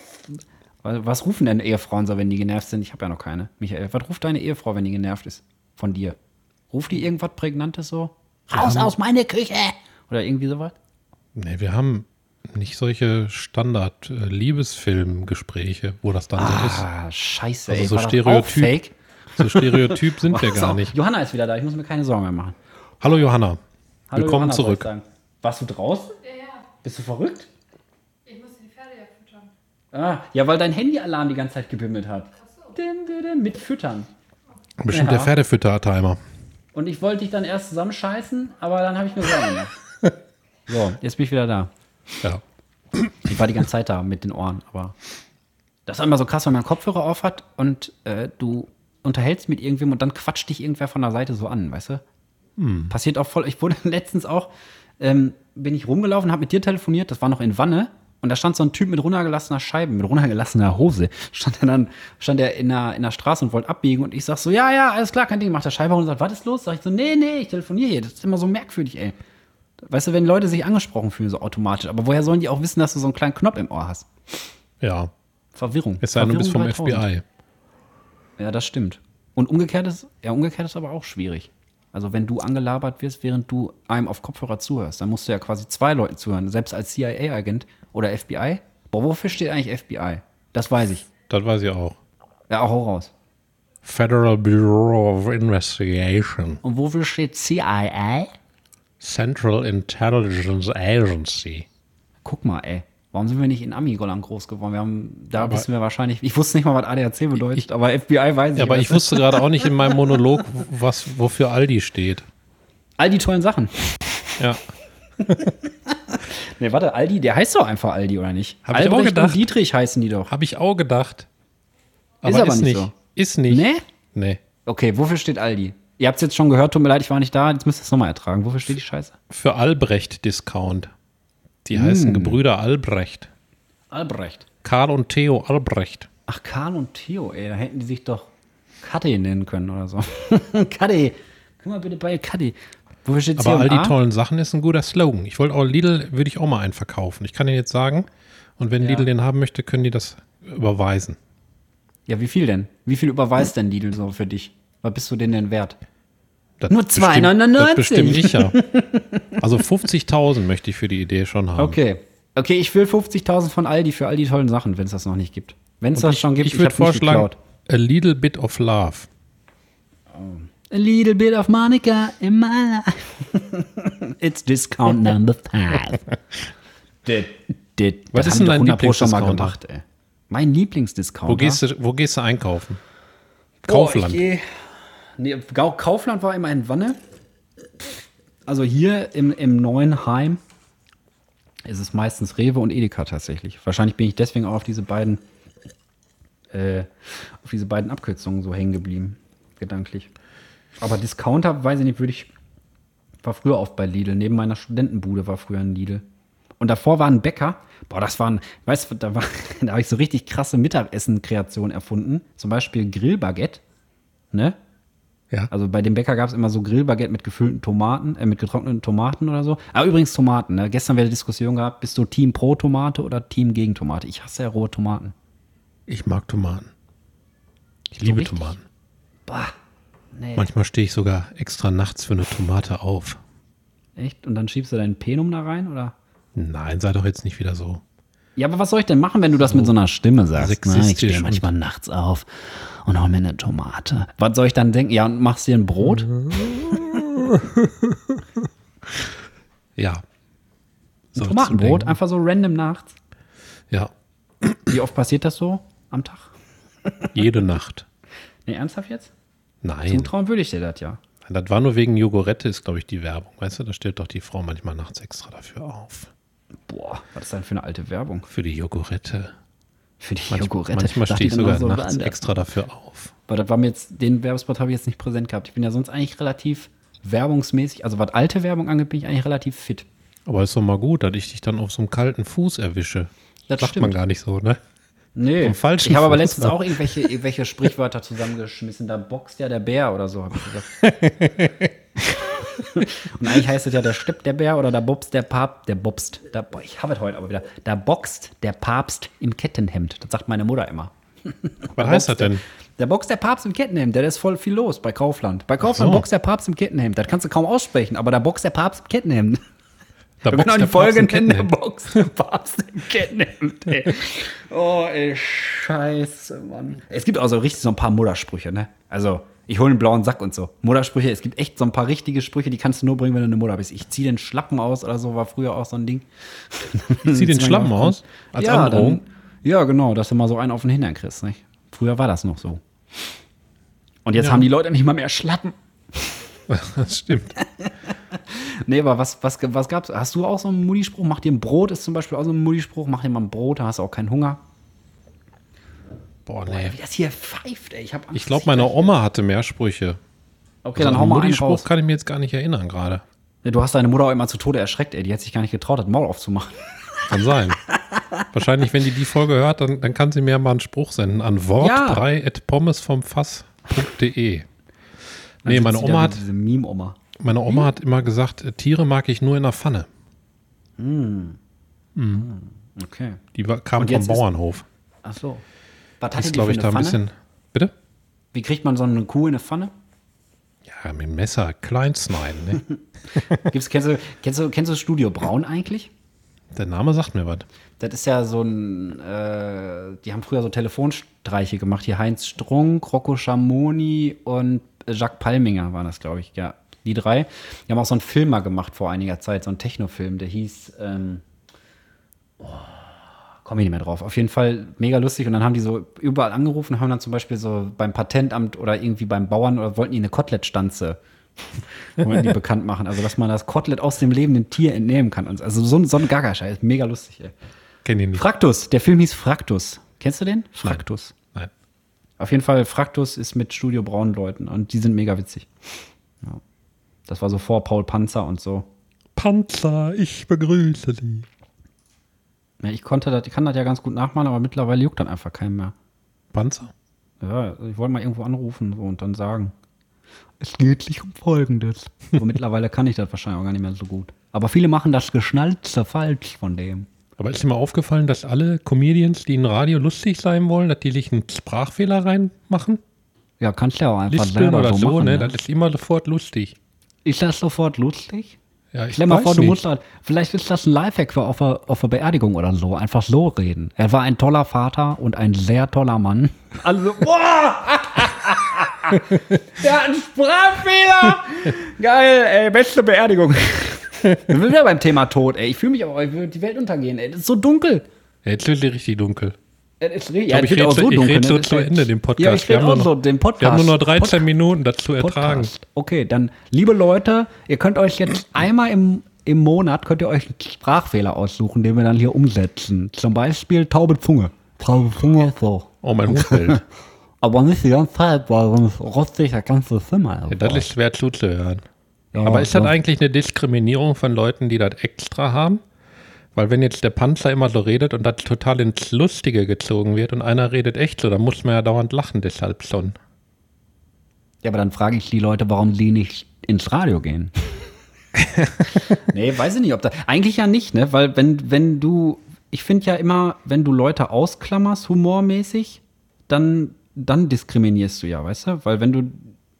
Was rufen denn Ehefrauen so, wenn die genervt sind? Ich habe ja noch keine. Michael, was ruft deine Ehefrau, wenn die genervt ist? Von dir? Ruft die irgendwas Prägnantes so? Raus aus meiner Küche! Oder irgendwie sowas? Nee, wir haben nicht solche Standard-Liebesfilm-Gespräche, wo das dann so ist. Ah, scheiße, Also ey. so war das Stereotyp. auch fake? So stereotyp sind <laughs> wir gar nicht. Johanna ist wieder da, ich muss mir keine Sorgen mehr machen. Hallo Johanna. Hallo, Willkommen Johanna, zurück. Warst du draußen? Ja, ja. Bist du verrückt? Ich muss die Pferde ja füttern. Ah, ja, weil dein Handyalarm die ganze Zeit gebimmelt hat. Dim, dim, dim, mit Füttern. Bestimmt Ja. der Pferdefütter-Timer. Und ich wollte dich dann erst zusammenscheißen, aber dann habe ich mir Sorgen gemacht. <laughs> So, jetzt bin ich wieder da. Ja. Ich war die ganze Zeit da mit den Ohren, aber das ist immer so krass, wenn man Kopfhörer auf hat und äh, du unterhältst mit irgendwem und dann quatscht dich irgendwer von der Seite so an, weißt du? Passiert auch voll. Ich wurde <laughs> letztens auch, ähm, bin ich rumgelaufen, habe mit dir telefoniert, das war noch in Wanne. Und da stand so ein Typ mit runtergelassener Scheibe, mit runtergelassener Hose. Stand er dann, stand er in der, in der Straße und wollte abbiegen. Und ich sag so, ja, ja, alles klar, kein Ding. Macht der Scheibe und sagt, was ist los? Sag ich so, nee, nee, ich telefoniere hier. Das ist immer so merkwürdig, ey. Weißt du, wenn Leute sich angesprochen fühlen, so automatisch. Aber woher sollen die auch wissen, dass du so einen kleinen Knopf im Ohr hast? Ja. Verwirrung. Es sei denn, du bist vom Verwirrung 3000. FBI. Ja, das stimmt. Und umgekehrt ist, ja, umgekehrt ist aber auch schwierig. Also wenn du angelabert wirst, während du einem auf Kopfhörer zuhörst, dann musst du ja quasi zwei Leuten zuhören. Selbst als CIA-Agent oder FBI. Boah, wofür steht eigentlich FBI? Das weiß ich. Das weiß ich auch. Ja, auch raus. Federal Bureau of Investigation. Und wofür steht CIA? Central Intelligence Agency. Guck mal, ey. Warum sind wir nicht in Amigoland groß geworden? Wir haben, da wissen wir wahrscheinlich, ich wusste nicht mal, was ADAC bedeutet, aber FBI weiß ich. Ja, aber ich wusste gerade auch nicht in meinem Monolog, was, wofür Aldi steht. All die tollen Sachen. Ja. <laughs> Nee, warte, Aldi, der heißt doch einfach Aldi, oder nicht? Hab ich auch Albrecht gedacht. und Dietrich heißen die doch. Habe ich auch gedacht. Ist aber nicht so. Ist nicht. Nee? Nee. Okay, wofür steht Aldi? Ihr habt es jetzt schon gehört, tut mir leid, ich war nicht da, jetzt müsst ihr es nochmal ertragen. Wofür steht die Scheiße? Für Albrecht Discount. Die Hm. heißen Gebrüder Albrecht. Albrecht. Karl und Theo Albrecht. Ach, Karl und Theo, ey, da hätten die sich doch Kade nennen können oder so. <laughs> Kade. Guck mal bitte bei Kade. Wofür steht Aber all die C&A? tollen Sachen ist ein guter Slogan. Ich wollte auch Lidl, würde ich auch mal einen verkaufen. Ich kann den jetzt sagen. Und wenn Ja. Lidl den haben möchte, können die das überweisen. Ja, wie viel denn? Wie viel überweist denn Lidl so für dich? Was bist du denn denn wert? Das Nur bestimmt- 2,99. Das bestimme ich ja. Also 50.000 möchte ich für die Idee schon haben. Okay. Okay, ich will 50.000 von Aldi für all die tollen Sachen, wenn es das noch nicht gibt. Wenn es das schon gibt, ich würde hab's nicht vorschlagen, a little bit of love. A little bit of Monica in my life. <laughs> It's discount number five. <laughs> dit, dit. Was Das ist denn dein doch 100 Pro schon mal Lieblingsdiscounter? gemacht, ey. Mein Lieblingsdiscounter? Wo gehst, du, wo gehst du einkaufen? Kaufland. Ich geh, nee, Kaufland war immer in Wanne. Also hier im, im neuen Heim ist es meistens Rewe und Edeka tatsächlich. Wahrscheinlich bin ich deswegen auch auf diese beiden, äh, auf diese beiden Abkürzungen so hängen geblieben, gedanklich. Aber Discounter, weiß ich nicht, würde ich, war früher oft bei Lidl. Neben meiner Studentenbude war früher ein Lidl. Und davor war ein Bäcker. Boah, das waren, weißt du, da, war- <laughs> da habe ich so richtig krasse Mittagessen-Kreationen erfunden. Zum Beispiel Grillbaguette. Ne? Ja. Also bei dem Bäcker gab es immer so Grillbaguette mit gefüllten Tomaten, äh, mit getrockneten Tomaten oder so. Aber übrigens Tomaten, ne? Gestern wäre Diskussion gehabt, bist du Team pro Tomate oder Team gegen Tomate? Ich hasse ja rohe Tomaten. Ich mag Tomaten. Ich liebe richtig? Tomaten. Bah. Nee. Manchmal stehe ich sogar extra nachts für eine Tomate auf. Echt? Und dann schiebst du deinen Penum da rein, oder? Nein, sei doch jetzt nicht wieder so. Ja, aber was soll ich denn machen, wenn du das mit so einer Stimme sagst? Na, ich sexistisch stehe manchmal nachts auf und hol mir eine Tomate. Was soll ich dann denken? Ja, und machst dir ein Brot? <laughs> Ja. So, Tomatenbrot, einfach so random nachts. Ja, Wie oft passiert das so am Tag? jede Nacht. Nee, ernsthaft jetzt? Nein, Zutrauen würde ich dir das ja. das war nur wegen Jogurette, ist, glaube ich, die Werbung. Weißt du, da stellt doch die Frau manchmal nachts extra dafür auf. Boah, was ist denn für eine alte Werbung? Für die Jogurette. Für die Manch, Jogurette. manchmal stehe ich sogar so nachts extra dafür auf. Aber das war mir jetzt, den Werbespot habe ich jetzt nicht präsent gehabt. Ich bin ja sonst eigentlich relativ werbungsmäßig, also was alte Werbung angeht, bin ich eigentlich relativ fit. Aber ist doch mal gut, dass ich dich dann auf so einem kalten Fuß erwische. Das stimmt. man gar nicht so, ne? Nee, Vom falschen ich habe aber letztens auch irgendwelche, irgendwelche Sprichwörter zusammengeschmissen. Da boxt ja der Bär oder so, habe ich gesagt. <laughs> Und eigentlich heißt es ja, da steppt der Bär oder da bobst der Papst, der bobst. Da, boah, ich habe es heute aber wieder. Da boxt der Papst im Kettenhemd. Das sagt meine Mutter immer. Was heißt das denn? Der boxt der Papst im Kettenhemd, der ist voll viel los bei Kaufland. Bei Kaufland so. boxt der Papst im Kettenhemd. Das kannst du kaum aussprechen, aber da boxt der Papst im Kettenhemd. Da Wir können auch die der Papst Folge im nennen, der. Box der Papst ey. Oh, ey, scheiße, Mann. Es gibt auch so richtig so ein paar Muttersprüche, ne? Also, ich hole einen blauen Sack und so. Muttersprüche, es gibt echt so ein paar richtige Sprüche, die kannst du nur bringen, wenn du eine Mutter bist. Ich zieh den Schlappen aus oder so, war früher auch so ein Ding. <laughs> Zieh den Schlappen aus? Als ja, Androhung? dann, ja, genau, dass du mal so einen auf den Hintern kriegst, nicht? Früher war das noch so. Und jetzt Ja. haben die Leute nicht mal mehr Schlappen. <laughs> Das stimmt. <laughs> Nee, aber was, was, was gab's? Hast du auch so einen Mutti-Spruch? Mach dir ein Brot, ist zum Beispiel auch so ein Mutti-Spruch. Mach dir mal ein Brot, da hast du auch keinen Hunger. Boah, nee. Wie das hier pfeift, ey. Ich, Angst, Ich glaube, meine Oma hatte mehr Sprüche. Okay, dann hau mal einen Spruch kann ich mir jetzt gar nicht erinnern gerade. Ja, Du hast deine Mutter auch immer zu Tode erschreckt, ey. Die hat sich gar nicht getraut, das Maul aufzumachen. <laughs> Kann sein. Wahrscheinlich, wenn die die Folge hört, dann, dann kann sie mir mal einen Spruch senden an wort Ja. 3 at pommesvomfass.de. Nee, meine Oma, hat, Diese Meme-Oma. Meine Oma hat immer gesagt, äh, Tiere mag ich nur in der Pfanne. Okay. Die war, kam vom jetzt ist- Bauernhof. Ach so. Was hatte ist, glaube ich, da ein Pfanne? bisschen. Bitte? Wie kriegt man so eine Kuh in eine Pfanne? Ja, mit dem Messer klein schneiden. Ne? <laughs> Gibt's, kennst, du, kennst, du, kennst du Studio Braun eigentlich? Der Name sagt mir was. Das ist ja so ein, äh, die haben früher so Telefonstreiche gemacht. Hier Heinz Strunk, Rocco Schamoni und Jacques Palminger waren das, glaube ich, ja. Die drei. Die haben auch so einen Film mal gemacht vor einiger Zeit, so einen Technofilm, der hieß, ähm, oh, komme ich nicht mehr drauf. Auf jeden Fall mega lustig. Und dann haben die so überall angerufen, haben dann zum Beispiel so beim Patentamt oder irgendwie beim Bauern oder wollten die eine Kotelettstanze <laughs> wollten die bekannt machen. Also, dass man das Kotelett aus dem lebenden Tier entnehmen kann. Also, so, ein- so ein Gagascheiß. Mega lustig, ey. Kenn ich nicht. Fraktus, der Film hieß Fraktus. Kennst du den? Fraktus. Nein. Auf jeden Fall, Fraktus ist mit Studio Braun Leuten und die sind mega witzig. Ja. Das war so vor Paul Panzer und so. Panzer, ich begrüße Sie. Ja, ich konnte das, ich kann das ja ganz gut nachmachen, aber mittlerweile juckt dann einfach keinen mehr. Panzer? Ja, ich wollte mal irgendwo anrufen so, und dann sagen. Es geht sich um Folgendes. <laughs> Aber mittlerweile kann ich das wahrscheinlich auch gar nicht mehr so gut. Aber viele machen das Geschnalzte falsch von dem. Aber ist dir mal aufgefallen, dass alle Comedians, die in Radio lustig sein wollen, dass die sich einen Sprachfehler reinmachen? Ja, kannst ja auch einfach Lispeln selber oder so so, machen. ne? ja. Das ist immer sofort lustig. Ist das sofort lustig? Ja, ich Stell mal vor, du nicht. musst halt, vielleicht ist das ein Lifehack für auf der, auf der Beerdigung oder so. Einfach so reden. Er war ein toller Vater und ein sehr toller Mann. <laughs> Also, boah! <laughs> Der hat einen Sprachfehler! Geil, ey, beste Beerdigung. Wir sind wieder beim Thema Tod, ey. Ich fühle mich aber, ich würde die Welt untergehen, ey. Das ist so dunkel. Ja, jetzt wird es richtig dunkel. Es ist, ja, glaub, ich es wird red auch so- ich red so ne? Zu Ende, den Podcast. Ja, ich Wir rede haben auch nur so noch- den Podcast. Wir haben nur noch 13 Podcast. Minuten dazu ertragen. Podcast. Okay, dann, liebe Leute, ihr könnt euch jetzt einmal im, im Monat könnt ihr euch einen Sprachfehler aussuchen, den wir dann hier umsetzen. Zum Beispiel taube Zunge. Taube Zunge so. Oh, mein Hut. <laughs> Aber nicht die ganze Zeit, weil sonst rostet das ganze Zimmer. Ja, das ist schwer zuzuhören. Ja, Aber ist das ja. eigentlich eine Diskriminierung von Leuten, die das extra haben? Weil wenn jetzt der Panzer immer so redet und das total ins Lustige gezogen wird und einer redet echt so, dann muss man ja dauernd lachen deshalb schon. Ja, aber dann frage ich die Leute, warum sie nicht ins Radio gehen. <laughs> nee, weiß ich nicht, ob da. Eigentlich ja nicht, ne? Weil wenn, wenn du, ich finde ja immer, wenn du Leute ausklammerst, humormäßig, dann, dann diskriminierst du ja, weißt du? Weil wenn du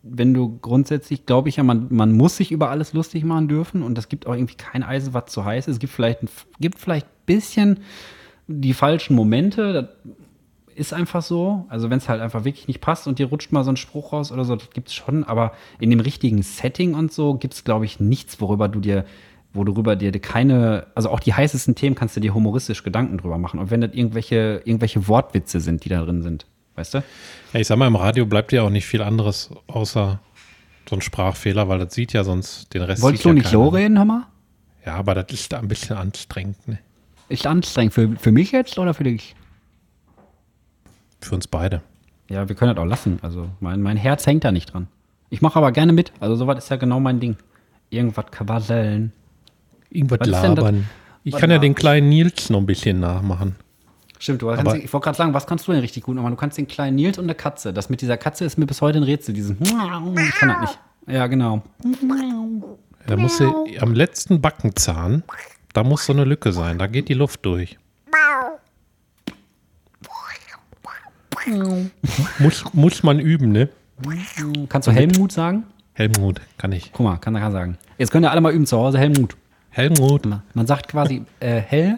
wenn du grundsätzlich, glaube ich ja, man, man muss sich über alles lustig machen dürfen und es gibt auch irgendwie kein Eisen, was zu heiß ist. Es gibt vielleicht ein gibt vielleicht bisschen die falschen Momente. Das ist einfach so. Also wenn es halt einfach wirklich nicht passt und dir rutscht mal so ein Spruch raus oder so, das gibt es schon. Aber in dem richtigen Setting und so gibt es, glaube ich, nichts, worüber du dir, wo du darüber dir keine, also auch die heißesten Themen kannst du dir humoristisch Gedanken drüber machen. Und wenn das irgendwelche, irgendwelche Wortwitze sind, die da drin sind, weißt du? Ja, ich sag mal, im Radio bleibt ja auch nicht viel anderes außer so ein Sprachfehler, weil das sieht ja sonst den Rest. Wolltest du ja nicht so reden, mal? Ja, aber das ist ein bisschen anstrengend, ne? Ist anstrengend. Für, für mich jetzt oder für dich? Für uns beide. Ja, wir können das auch lassen. Also mein, mein Herz hängt da nicht dran. Ich mache aber gerne mit. Also sowas ist ja genau mein Ding. Irgendwas quasseln. Irgendwas labern. Ich Was kann ja den kleinen Nils noch ein bisschen nachmachen. Stimmt, du kannst, ich wollte gerade sagen, was kannst du denn richtig gut machen? Du kannst den kleinen Nils und eine Katze. Das mit dieser Katze ist mir bis heute ein Rätsel. Diesen ich kann das nicht. Ja, genau. Da muss sie, am letzten Backenzahn, da muss so eine Lücke sein. Da geht die Luft durch. muss, muss man üben, ne? Kannst du Helmut sagen? Helmut, kann ich. Guck mal, kann er sagen. Jetzt könnt ihr alle mal üben zu Hause. Helmut. Helmut. Man sagt quasi äh, hell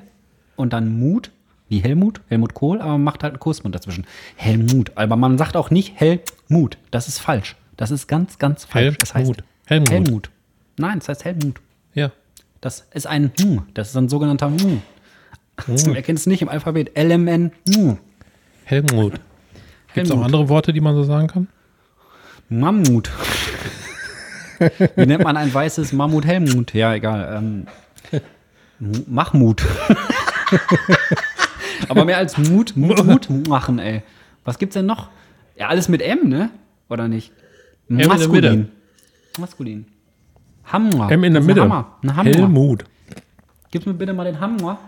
und dann Mut, wie Helmut, Helmut Kohl, aber man macht halt einen Kussmund dazwischen. Helmut. Aber man sagt auch nicht Helmut. Das ist falsch. Das ist ganz, ganz falsch. Das heißt Helmut. Helmut. Helmut. Nein, das heißt Helmut. Ja. Das ist ein Hm. Das ist ein sogenannter Hm. Du erkennst es nicht im Alphabet. LMN. Hm. Helmut. Gibt es auch Helmut. andere Worte, die man so sagen kann? Mammut. <laughs> Wie nennt man ein weißes Mammut Helmut? Ja, egal. Ähm, M- Machmut. <laughs> Aber mehr als Mut, Mut, Mut <laughs> machen, ey. Was gibt's denn noch? Ja, alles mit M, ne? Oder nicht? in der Mitte. Maskulin. Hammer. M in der Mitte. Hammer. Ein Hammer. Helmut. Gib mir bitte mal den Hammer.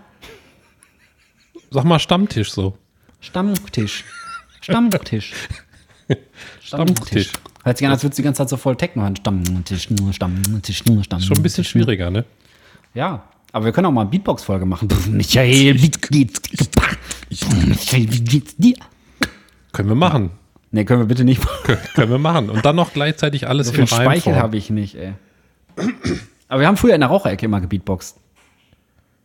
Sag mal Stammtisch so. Stammtisch. Stammtisch. <laughs> Stammtisch. Hört sich an, als würdest du die ganze Zeit so voll Techno hören. Stammtisch, nur Stammtisch, nur Stammtisch. Schon ein bisschen schwieriger, ne? Ja, aber wir können auch mal eine Beatbox-Folge machen. Michael, wie geht's? Michael, wie geht's dir? Können wir machen. Nee, können wir bitte nicht machen. Können wir machen. Und dann noch gleichzeitig alles So viel Speichel habe ich nicht, ey. Aber wir haben früher in der Raucherecke immer gebeatboxt.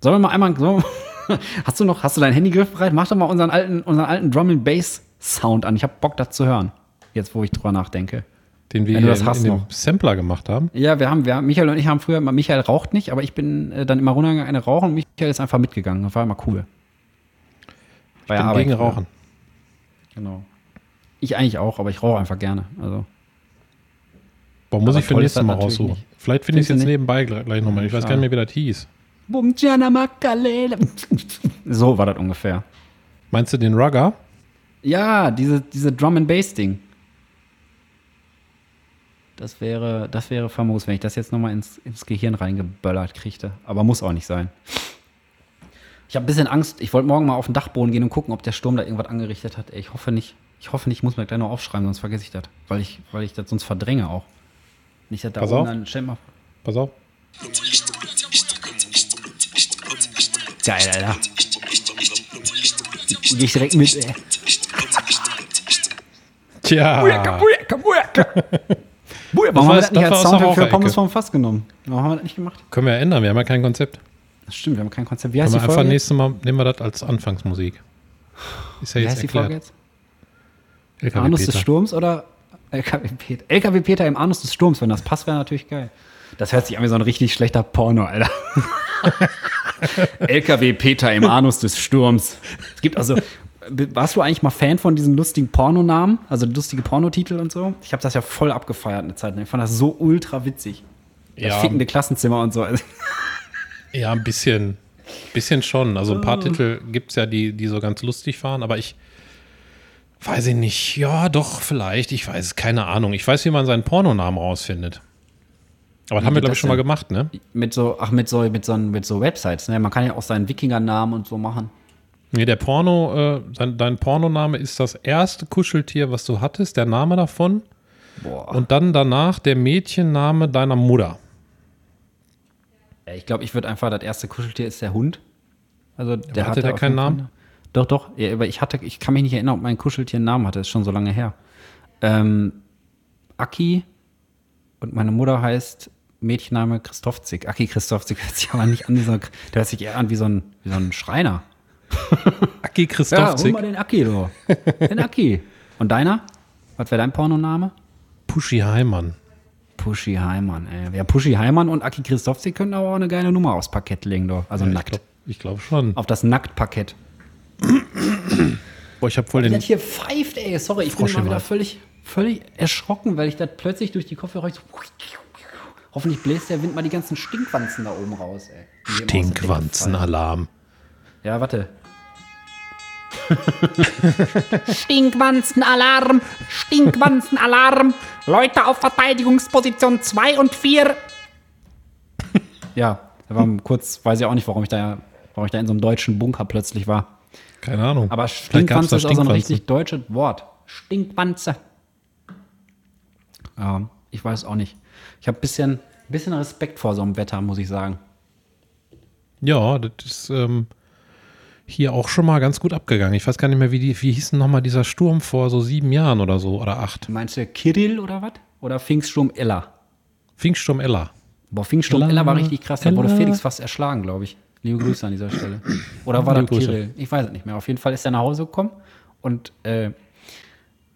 Sollen wir mal einmal. wir- <laughs> Hast du noch, hast du dein Handy griffbereit? Mach doch mal unseren alten, unseren alten Drum and Bass Sound an. Ich habe Bock, das zu hören. Jetzt, wo ich drüber nachdenke. Den wir das in, in dem. Sampler gemacht haben. Ja, wir haben, wir haben, Michael und ich haben früher, immer- Michael raucht nicht, aber ich bin äh, dann immer runtergegangen, eine rauchen und Michael ist einfach mitgegangen. Das war immer cool. Bei Bin Arbeit gegen. Rauchen. Genau. Ich eigentlich auch, aber ich rauche einfach gerne. Also, Boah, muss Aber ich für nächstes Mal raussuchen. nicht. Vielleicht finde ich es jetzt nicht? nebenbei gleich, gleich nochmal. Ich weiß gar nicht mehr, wie das hieß. <laughs> So war das ungefähr. Meinst du den Rugger? Ja, diese, diese Drum and Bass Ding. Das wäre, das wäre famos, wenn ich das jetzt nochmal ins, ins Gehirn reingeböllert kriegte. Aber muss auch nicht sein. Ich habe ein bisschen Angst. Ich wollte morgen mal auf den Dachboden gehen und gucken, ob der Sturm da irgendwas angerichtet hat. Ey, ich hoffe nicht. Ich hoffe nicht, ich muss mir gleich noch aufschreiben, sonst vergesse ich das. Weil ich, weil ich das sonst verdränge auch. Nicht, dass da Pass oben auf. dann, stell mal. Pass auf. Geil, Alter. Geh ich direkt mit, ey. Tja. Bueka, <laughs> bueka. Warum haben wir das nicht als Soundtrack für. Pommes vom Fass genommen? Warum haben wir das nicht gemacht? Können wir ändern, wir haben ja kein Konzept. Das stimmt, wir haben kein Konzept. Wie heißt Können die wir einfach Folge? nächstes Mal nehmen wir das als Anfangsmusik. Ist ja Wie jetzt heißt die Folge erklärt. jetzt? LKW Anus des. Sturms oder LKW Peter? LKW Peter im Anus des Sturms, wenn das passt, wäre natürlich geil. Das hört sich an wie so ein richtig schlechter Porno, Alter. <laughs> LKW Peter im Anus des Sturms. Es gibt also. Warst du eigentlich mal Fan von diesen lustigen Pornonamen? Also lustige Pornotitel und so? Ich habe das ja voll abgefeiert eine Zeit lang. Ich fand das so ultra witzig. Das Ja. fickende Klassenzimmer und so. Ja, ein bisschen. Bisschen schon. Also ein Oh. paar Titel gibt es ja, die, die so ganz lustig waren, aber ich weiß ich nicht. Ja, doch, vielleicht. Ich weiß es, keine Ahnung. Ich weiß, wie man seinen Pornonamen rausfindet. Aber das haben wir, glaube ich, schon mal gemacht, ne? mit so, ach, mit so, mit so, mit so Websites, ne? Man kann ja auch seinen Wikingernamen und so machen. Nee, der Porno, äh, dein, dein Pornoname ist das erste Kuscheltier, was du hattest, der Name davon. Boah. Und dann danach der Mädchenname deiner Mutter. Ich glaube, ich würde einfach, das erste Kuscheltier ist der Hund. Also der hatte der auf keinen jeden Fall- Namen? Doch, doch. Ja, aber ich hatte, ich kann mich nicht erinnern, ob mein Kuscheltier einen Namen hatte. Das ist schon so lange her. Ähm, Aki und meine Mutter heißt Mädchenname Christofzik. Aki Christofzik hört sich aber nicht an wie so der hört sich eher an wie so ein, wie so ein Schreiner. <laughs> Aki Ja, hol mal den Aki, du. Den Aki. Und deiner? Was wäre dein Pornoname? Puschi Heimann. Pushy Heimann, ey. Ja, Pushy Heimann und Aki Christofzik können aber auch eine geile Nummer aufs Parkett legen, du. Also Ja, ich nackt. glaube ich glaub schon. Auf das Nacktparkett. Boah, ich habe voll den. Das hier pfeift, ey. Sorry, ich bin Frosch mal im wieder völlig, völlig erschrocken, weil ich das plötzlich durch die Kopfhörer so. Hoffentlich bläst der Wind mal die ganzen Stinkwanzen da oben raus, ey. Immer. Stinkwanzenalarm. Ja, warte. Stinkwanzenalarm! Stinkwanzenalarm! Leute auf Verteidigungsposition 2 und 4. Ja, da war kurz, weiß ich auch nicht, warum ich da, warum ich da in so einem deutschen Bunker plötzlich war. Keine Ahnung. Aber Stinkwanze ist auch so ein richtig deutsches Wort. Stinkwanze. Ja, ich weiß auch nicht. Ich habe ein bisschen, bisschen Respekt vor so einem Wetter, muss ich sagen. Ja, das ist ähm, hier auch schon mal ganz gut abgegangen. Ich weiß gar nicht mehr, wie, die, wie hieß denn nochmal dieser Sturm vor so sieben Jahren oder so oder acht. Meinst du Kirill oder was? Oder Pfingststurm Ella? Pfingststurm Ella. Boah, Pfingststurm Ella, Ella war richtig krass. Da wurde. Felix fast erschlagen, glaube ich. Liebe Grüße an dieser Stelle. Oder war das. Kirill? Ich weiß es nicht mehr. Auf jeden Fall ist er nach Hause gekommen und äh,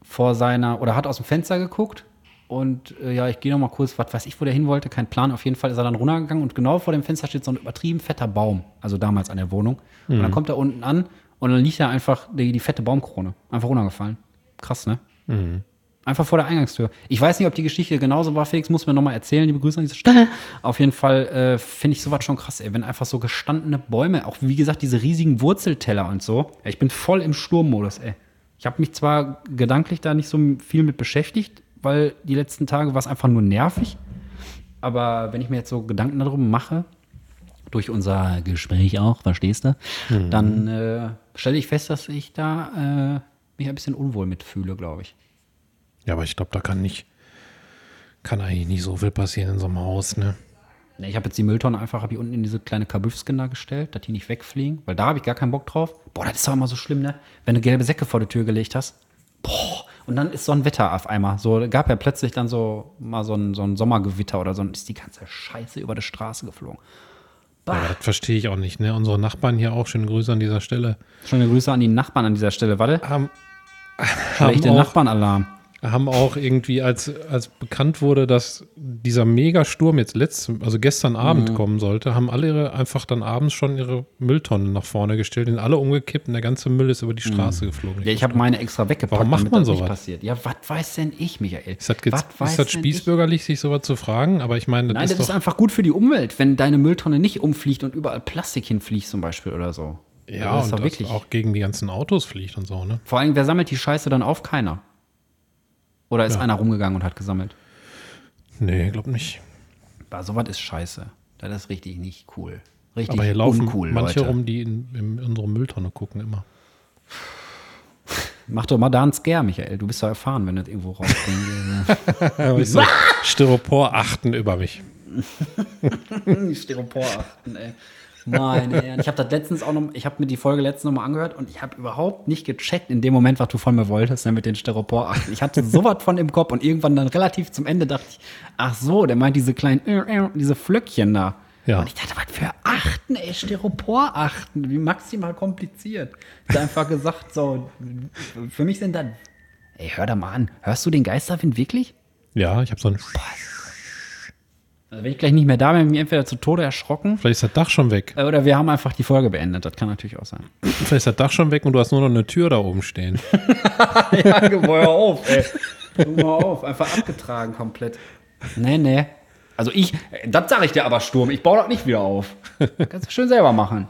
vor seiner, oder hat aus dem Fenster geguckt und äh, ja, ich gehe noch mal kurz, was weiß ich, wo der hin wollte, kein Plan. Auf jeden Fall ist er dann runtergegangen und genau vor dem Fenster steht so ein übertrieben fetter Baum, also damals an der Wohnung. Und Mhm. dann kommt er unten an und dann liegt da einfach die, die fette Baumkrone, einfach runtergefallen. Krass, ne? Mhm. Einfach vor der Eingangstür. Ich weiß nicht, ob die Geschichte genauso war. Felix muss mir nochmal erzählen. Liebe Grüße an diese Stelle. <laughs> Auf jeden Fall äh, finde ich sowas schon krass, ey. Wenn einfach so gestandene Bäume, auch wie gesagt, diese riesigen Wurzelteller und so. Ich bin voll im Sturmmodus, ey. Ich habe mich zwar gedanklich da nicht so viel mit beschäftigt, weil die letzten Tage war es einfach nur nervig. Aber wenn ich mir jetzt so Gedanken darum mache, durch unser Gespräch auch, verstehst du, dann äh, stelle ich fest, dass ich da äh, mich ein bisschen unwohl mitfühle, glaube ich. Ja, aber ich glaube, da kann nicht, kann eigentlich nicht so viel passieren in so einem Haus, ne? Ich habe jetzt die Mülltonne einfach hab ich unten in diese kleine Kabüffskin da gestellt, dass die nicht wegfliegen, weil da habe ich gar keinen Bock drauf. Boah, das ist doch immer so schlimm, ne? Wenn du gelbe Säcke vor die Tür gelegt hast. Boah, und dann ist so ein Wetter auf einmal. So gab ja plötzlich dann so mal so ein, so ein Sommergewitter oder so und ist die ganze Scheiße über die Straße geflogen. Ja, das verstehe ich auch nicht, ne? Unsere Nachbarn hier auch, schöne Grüße an dieser Stelle, Schöne Grüße an die Nachbarn an dieser Stelle. Warte, haben, <laughs> schlechte Nachbarnalarm. Haben auch irgendwie, als, als bekannt wurde, dass dieser Megasturm jetzt letzten, also gestern Mhm. Abend kommen sollte, haben alle ihre, einfach dann abends schon ihre Mülltonnen nach vorne gestellt, sind alle umgekippt und der ganze Müll ist über die Straße geflogen. Mhm. Ja, ich habe meine extra weggepackt, Warum macht damit man sowas? passiert. Ja, was weiß denn ich, Michael? ist das, ist das denn ich? spießbürgerlich, sich sowas zu fragen? Aber ich meine, das Nein, ist das ist einfach gut für die Umwelt, wenn deine Mülltonne nicht umfliegt und überall Plastik hinfliegt zum Beispiel oder so. ja, das ist und auch gegen die ganzen Autos fliegt und so, ne? Vor allem, wer sammelt die Scheiße dann auf? Keiner. Oder ist Ja. einer rumgegangen und hat gesammelt? Nee, glaub nicht. Bah, sowas ist scheiße. Das ist richtig nicht cool. Richtig Aber hier laufen uncool, manche Leute. rum, die in, in unsere Mülltonne gucken immer. Mach doch mal da einen Scare, Michael. Du bist doch erfahren, wenn das irgendwo rausbringen <laughs> <laughs> so Styropor achten über mich. <laughs> Styropor achten, ey. Meine Herren. Ich habe das letztens auch noch, ich habe mir die Folge letztens noch mal angehört und ich habe überhaupt nicht gecheckt in dem Moment, was du von mir wolltest, ne, mit den Styropor achten. Ich hatte sowas von im Kopf und irgendwann dann relativ zum Ende dachte ich, ach so, der meint diese kleinen, äh, äh, diese Flöckchen da. Ja. Und ich dachte, was für Achten, ey, Styropor achten, wie maximal kompliziert. Ich einfach gesagt, so, für mich sind dann, ey, hör da mal an, hörst du den Geisterwind wirklich? Ja, ich habe so ein. Also wenn ich gleich nicht mehr da bin, bin ich entweder zu Tode erschrocken Vielleicht ist das Dach schon weg. äh, oder wir haben einfach die Folge beendet. Das kann natürlich auch sein. Vielleicht ist das Dach schon weg und du hast nur noch eine Tür da oben stehen. <laughs> ja, hör auf, ey. Hör mal auf, einfach abgetragen komplett. Nee, nee. Also ich, das sage ich dir aber, Sturm, ich baue das nicht wieder auf. Kannst du schön selber machen.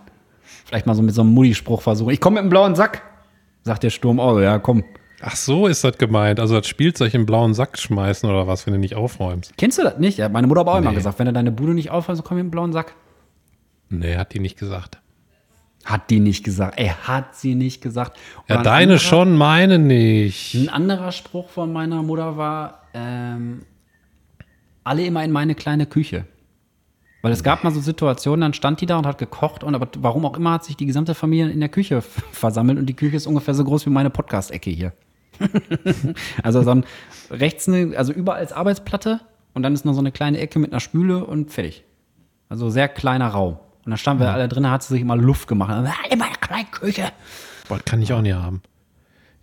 Vielleicht mal so mit so einem Mutti-Spruch versuchen. Ich komme mit einem blauen Sack. Sagt der Sturm, oh ja, komm. Ach so ist das gemeint. Also das Spielzeug in blauen Sack schmeißen oder was, wenn du nicht aufräumst. Kennst du das nicht? Ja, meine Mutter hat auch immer Nee. gesagt, wenn du deine Bude nicht aufhörst, komm mit einem blauen Sack. Nee, hat die nicht gesagt. Hat die nicht gesagt. Ey, hat sie nicht gesagt. Ja, Oder ein deine anderer- schon, meine nicht. Ein anderer Spruch von meiner Mutter war, ähm, alle immer in meine kleine Küche. Weil es gab mal so Situationen, dann stand die da und hat gekocht und aber warum auch immer hat sich die gesamte Familie in der Küche <laughs> versammelt und die Küche ist ungefähr so groß wie meine Podcast-Ecke hier. <laughs> Also so ein rechts, eine, also überall ist Arbeitsplatte und dann ist noch so eine kleine Ecke mit einer Spüle und fertig. Also sehr kleiner Raum. Und dann standen wir alle drin, hat sie sich immer Luft gemacht. Also, "Ah, in meiner kleinen Küche. Boah, das kann ich auch nicht haben.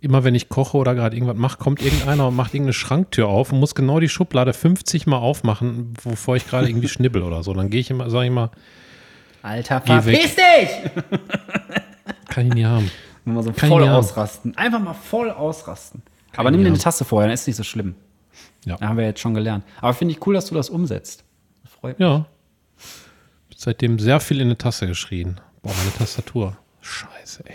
Immer wenn ich koche oder gerade irgendwas mache, kommt irgendeiner und macht irgendeine Schranktür auf und muss genau die Schublade 50 Mal aufmachen, bevor ich gerade irgendwie <laughs> schnibbel oder so. Dann gehe ich immer, sage ich mal, Alter, verpiss dich! kann ich nie haben. Mal so Kann voll ausrasten. Einfach mal voll ausrasten. Aber ich nimm dir eine. Tasse vorher, dann ist nicht so schlimm. Ja. Da haben wir jetzt schon gelernt. Aber finde ich cool, dass du das umsetzt. Das freut mich. Ja. Seitdem sehr viel in eine Tasse geschrien. Boah, meine Tastatur. Scheiße, ey.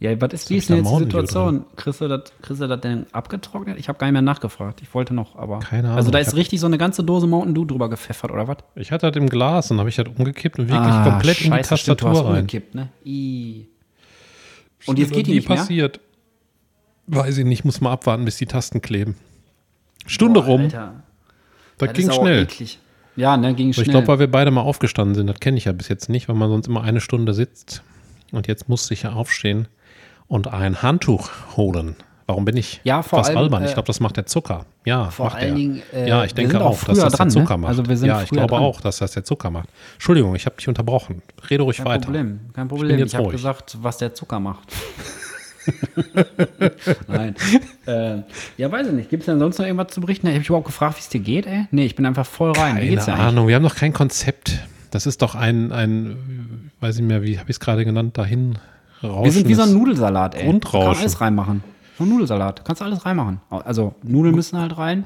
Ja, was ist, wie ist denn jetzt die Situation? Kriegst du, das, kriegst du das denn abgetrocknet? Ich habe gar nicht mehr nachgefragt. Ich wollte noch, aber. Keine Ahnung. Also da ist richtig so eine ganze Dose Mountain Dew drüber gepfeffert, oder was? Ich hatte das im Glas und habe ich das umgekippt und wirklich Ah, komplett in die scheiße, stimmt, du hast Tastatur rein. umgekippt, ne? I. Und jetzt geht die nicht mehr? passiert. Weiß ich nicht, muss mal abwarten, bis die Tasten kleben. Stunde Boah, rum, Alter, das, das ging schnell. eklig. Ja, ne, ging Aber schnell. ich glaube, weil wir beide mal aufgestanden sind, das kenne ich ja bis jetzt nicht, weil man sonst immer eine Stunde sitzt. Und jetzt musste ich ja aufstehen und ein Handtuch holen. Warum bin ich Ja, vor fast allem, albern? Ich äh, glaube, das macht der Zucker. Ja, vor allen. Dingen, äh, ja, ich denke auch auch, dass das dran, der ne? Zucker macht. Also wir sind ja, ich glaube dran. auch, dass das der Zucker macht. Entschuldigung, ich habe dich unterbrochen. Rede ruhig kein weiter. Problem, kein Problem. jetzt Ich, habe gesagt, was der Zucker macht. <laughs> Nein. Äh, ja, weiß ich nicht. Gibt es denn sonst noch irgendwas zu berichten? Habe ich überhaupt gefragt, wie es dir geht, ey? Nee, ich bin einfach voll rein. Wie Keine eigentlich? Ahnung, wir haben noch kein Konzept. Das ist doch ein, ein weiß ich nicht mehr, wie habe ich es gerade genannt, dahin Wir sind wie so ein Nudelsalat, ey. Grundrauschen. Kann alles reinmachen. Ein Nudelsalat. Kannst du alles reinmachen. Also, Nudeln müssen halt rein.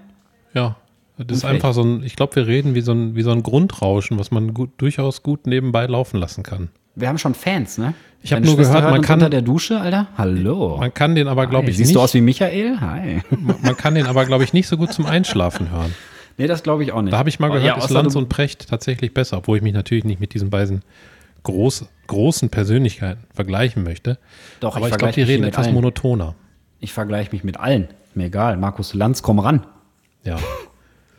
Ja, das ist einfach so ein, ich glaube, wir reden wie so ein, wie so ein Grundrauschen, was man gut, durchaus gut nebenbei laufen lassen kann. Wir haben schon Fans, ne? Ich hab Deine nur Schwester gehört, hört man kann- unter der Dusche, Alter. Hallo. Man kann den aber, glaube ich, Siehst nicht, du aus wie Michael? Hi. man kann den aber, glaube ich, nicht so gut zum Einschlafen hören. Nee, das glaube ich auch nicht. Da habe ich mal Oh, gehört, ja, ist Lanz und Precht tatsächlich besser, obwohl ich mich natürlich nicht mit diesen beiden groß, großen Persönlichkeiten vergleichen möchte. Doch, aber ich ich, glaube, die reden etwas allen. monotoner. Ich vergleiche mich mit allen. Mir egal. Markus Lanz, komm ran. Ja.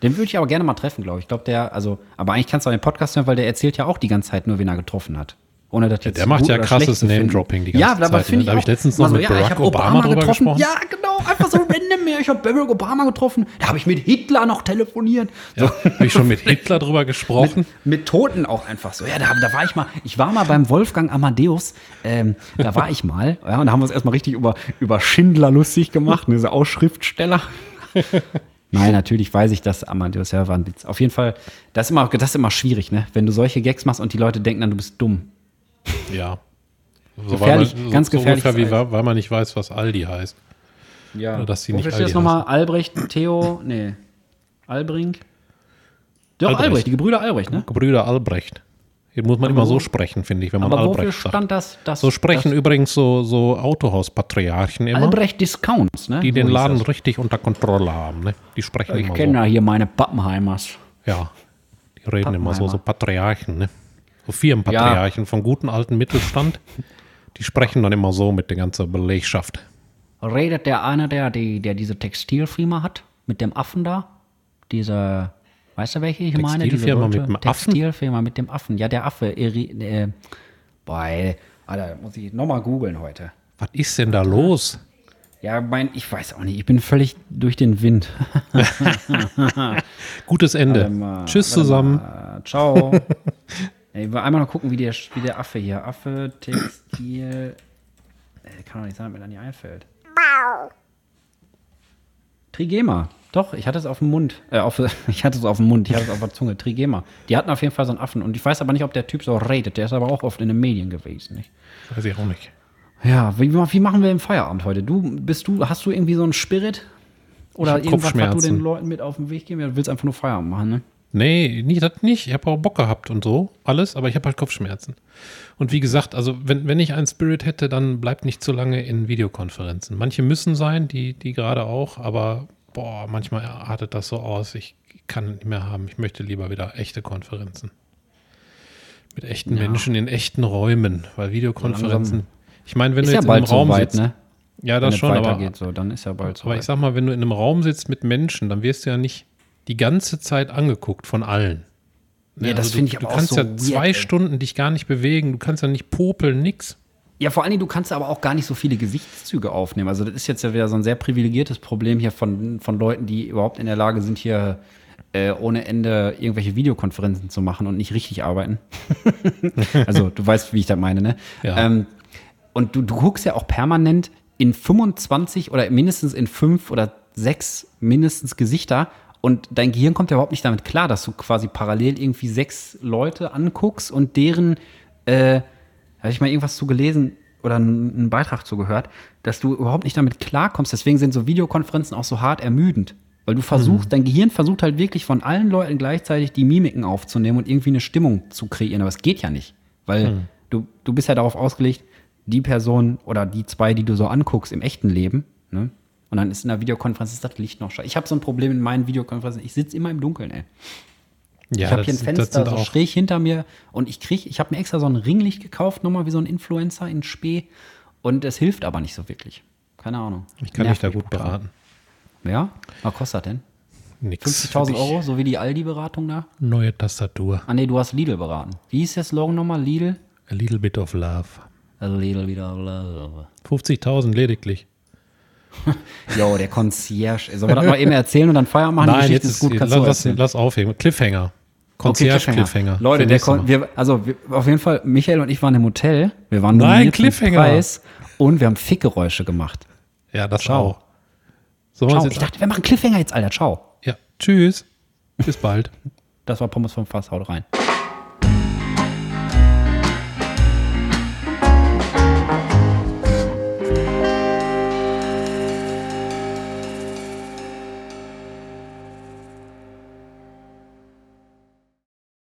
Den würde ich aber gerne mal treffen, glaube ich. Ich glaube, der, also, aber eigentlich kannst du auch den Podcast hören, weil der erzählt ja auch die ganze Zeit nur, wen er getroffen hat. Ohne das jetzt der macht ja krasses. Name-Dropping die ganze ja, aber Zeit, finde ne? ich Da hab auch. ich letztens noch Mal mit ich Barack hab Obama drüber getroffen. gesprochen. Ja, genau. Einfach so random mir. Ich habe Barack Obama getroffen. Da habe ich mit Hitler noch telefoniert. So. ja. Habe ich schon mit <laughs> Hitler drüber gesprochen? Mit Toten auch einfach so. Ja, da, da war ich mal, ich war mal beim Wolfgang Amadeus, ähm, da war ich mal, ja, und da haben wir uns erstmal richtig über, über Schindler lustig gemacht, ne, diese Ausschriftsteller. <laughs> Nein, natürlich weiß ich, dass Amadeus ja war ein Witz. Auf jeden Fall, das ist immer, das ist immer schwierig, ne? Wenn du solche Gags machst und die Leute denken dann, du bist dumm. Ja. So, Gefährlich, weil man, ganz so, gefährliches So ungefähr, wie, weil man nicht weiß, was Aldi heißt. Ja. Oder dass sie Wofür nicht das Aldi nochmal? Albrecht, Theo, nee. Albrink? Doch, Albrecht. Albrecht. die Gebrüder Albrecht, ne? Brüder Albrecht. Hier muss man immer so sprechen, finde ich, wenn man Aber wofür Albrecht sagt. stand das? das So sprechen übrigens so, so Autohauspatriarchen das immer, Albrecht Discounts, ne? die So den Laden das. richtig unter Kontrolle haben. Ne? Die sprechen Ich immer kenne so. ja hier meine Pappenheimers. Ja, die reden immer so, so Patriarchen. Ne? So Firmenpatriarchen vom guten alten Mittelstand. Die sprechen dann immer so mit der ganzen Belegschaft. Redet der eine, der, die, der diese Textilfirma hat, mit dem Affen da? Diese, weißt du, welche ich meine? Textilfirma mit dem Affen? Textilfirma mit dem Affen. Ja, der Affe. Äh, boah, Alter, muss ich nochmal googeln heute. Was ist denn da los? Ja, mein, ich weiß auch nicht, ich bin völlig durch den Wind. <laughs> Gutes Ende. Mal, Tschüss zusammen. ciao. <laughs> Ey, will einmal noch gucken, wie der, wie der Affe hier. Affe, Textil. Ey, kann doch nicht sein, dass mir da nicht einfällt. Trigema. Doch, ich hatte es auf dem Mund. Äh, auf, <laughs> ich hatte es auf dem Mund, ich hatte es auf der Zunge. Trigema. Die hatten auf jeden Fall so einen Affen. Und ich weiß aber nicht, ob der Typ so redet. Der ist aber auch oft in den Medien gewesen. Nicht? Weiß ich auch nicht. Ja, wie, wie machen wir im Feierabend heute? Du, bist du, hast du irgendwie so einen Spirit? Oder irgendwas, was du den Leuten mit auf den Weg geben? Ja, Du willst einfach nur Feierabend machen, ne? Nee, nie, das nicht. Ich habe auch Bock gehabt und so, alles, aber ich habe halt Kopfschmerzen. Und wie gesagt, also wenn, wenn ich einen Spirit hätte, dann bleibt nicht zu lange in Videokonferenzen. Manche müssen sein, die, die gerade auch, aber boah, manchmal artet das so aus, ich kann nicht mehr haben. Ich möchte lieber wieder echte Konferenzen. Mit echten Menschen in echten Räumen, weil Videokonferenzen. Ich meine, wenn Ist du ja jetzt in einem bald so Raum weit, sitzt, ne? ja, Wenn das es schon, aber, so, dann ist ja bald so aber ich weit. sag mal, wenn du in einem Raum sitzt mit Menschen, dann wirst du ja nicht die ganze Zeit angeguckt von allen. Ne, Ja, das also du- finde ich Du aber auch kannst so ja weird, zwei ey. Stunden dich gar nicht bewegen, du kannst ja nicht popeln, nix. Ja, vor allen Dingen, du kannst aber auch gar nicht so viele Gesichtszüge aufnehmen. Also das ist jetzt ja wieder so ein sehr privilegiertes Problem hier von, von Leuten, die überhaupt in der Lage sind, hier äh, ohne Ende irgendwelche Videokonferenzen zu machen und nicht richtig arbeiten. <laughs> also du weißt, wie ich das meine, ne? Ja. Ähm, und du, du guckst ja auch permanent in 25 oder mindestens in fünf oder sechs mindestens Gesichter und dein Gehirn kommt ja überhaupt nicht damit klar, dass du quasi parallel irgendwie sechs Leute anguckst und deren, äh, habe ich mal irgendwas zu gelesen oder einen, Beitrag zu gehört, dass du überhaupt nicht damit klarkommst. Deswegen sind so Videokonferenzen auch so hart ermüdend. Weil du versuchst, dein Gehirn versucht halt wirklich von allen Leuten gleichzeitig die Mimiken aufzunehmen und irgendwie eine Stimmung zu kreieren. Aber es geht ja nicht. Weil du, du bist ja darauf ausgelegt, die Person oder die zwei, die du so anguckst im echten Leben, ne? Und dann ist in der Videokonferenz ist das Licht noch scheiße. Ich habe so ein Problem in meinen Videokonferenzen. Ich sitze immer im Dunkeln, ey. Ja, ich habe hier ein Fenster so schräg hinter mir und ich krieg, ich habe mir extra so ein Ringlicht gekauft, nochmal wie so ein Influencer in Spee. Und es hilft aber nicht so wirklich. Keine Ahnung. Ich kann Nervt dich da mich gut beraten. Ja? Was kostet das denn? Nix. 50.000 für dich. Euro, so wie die Aldi-Beratung da? Neue Tastatur. Ah, nee, du hast Lidl beraten. Wie hieß der Slogan nochmal? Lidl? A little bit of love. A Lidl wieder love. 50.000 lediglich. <laughs> Jo, der Concierge. Sollen wir das mal eben erzählen und dann Feier machen? Nein, jetzt ist gut. Lass, kannst lass, erzählen. lass aufheben. Cliffhanger. Okay, Concierge-Cliffhanger. Leute, Für der Kon wir, also wir, auf jeden Fall, Michael und ich waren im Hotel. Wir waren Nein, den Cliffhanger. Preis und wir haben Fickgeräusche gemacht. Ja, das Ciao. auch. Wir Ciao. Ich dachte, wir machen Cliffhanger jetzt, Alter. Ciao. ja, tschüss. Bis bald. Das war Pommes vom Fass. Haut rein.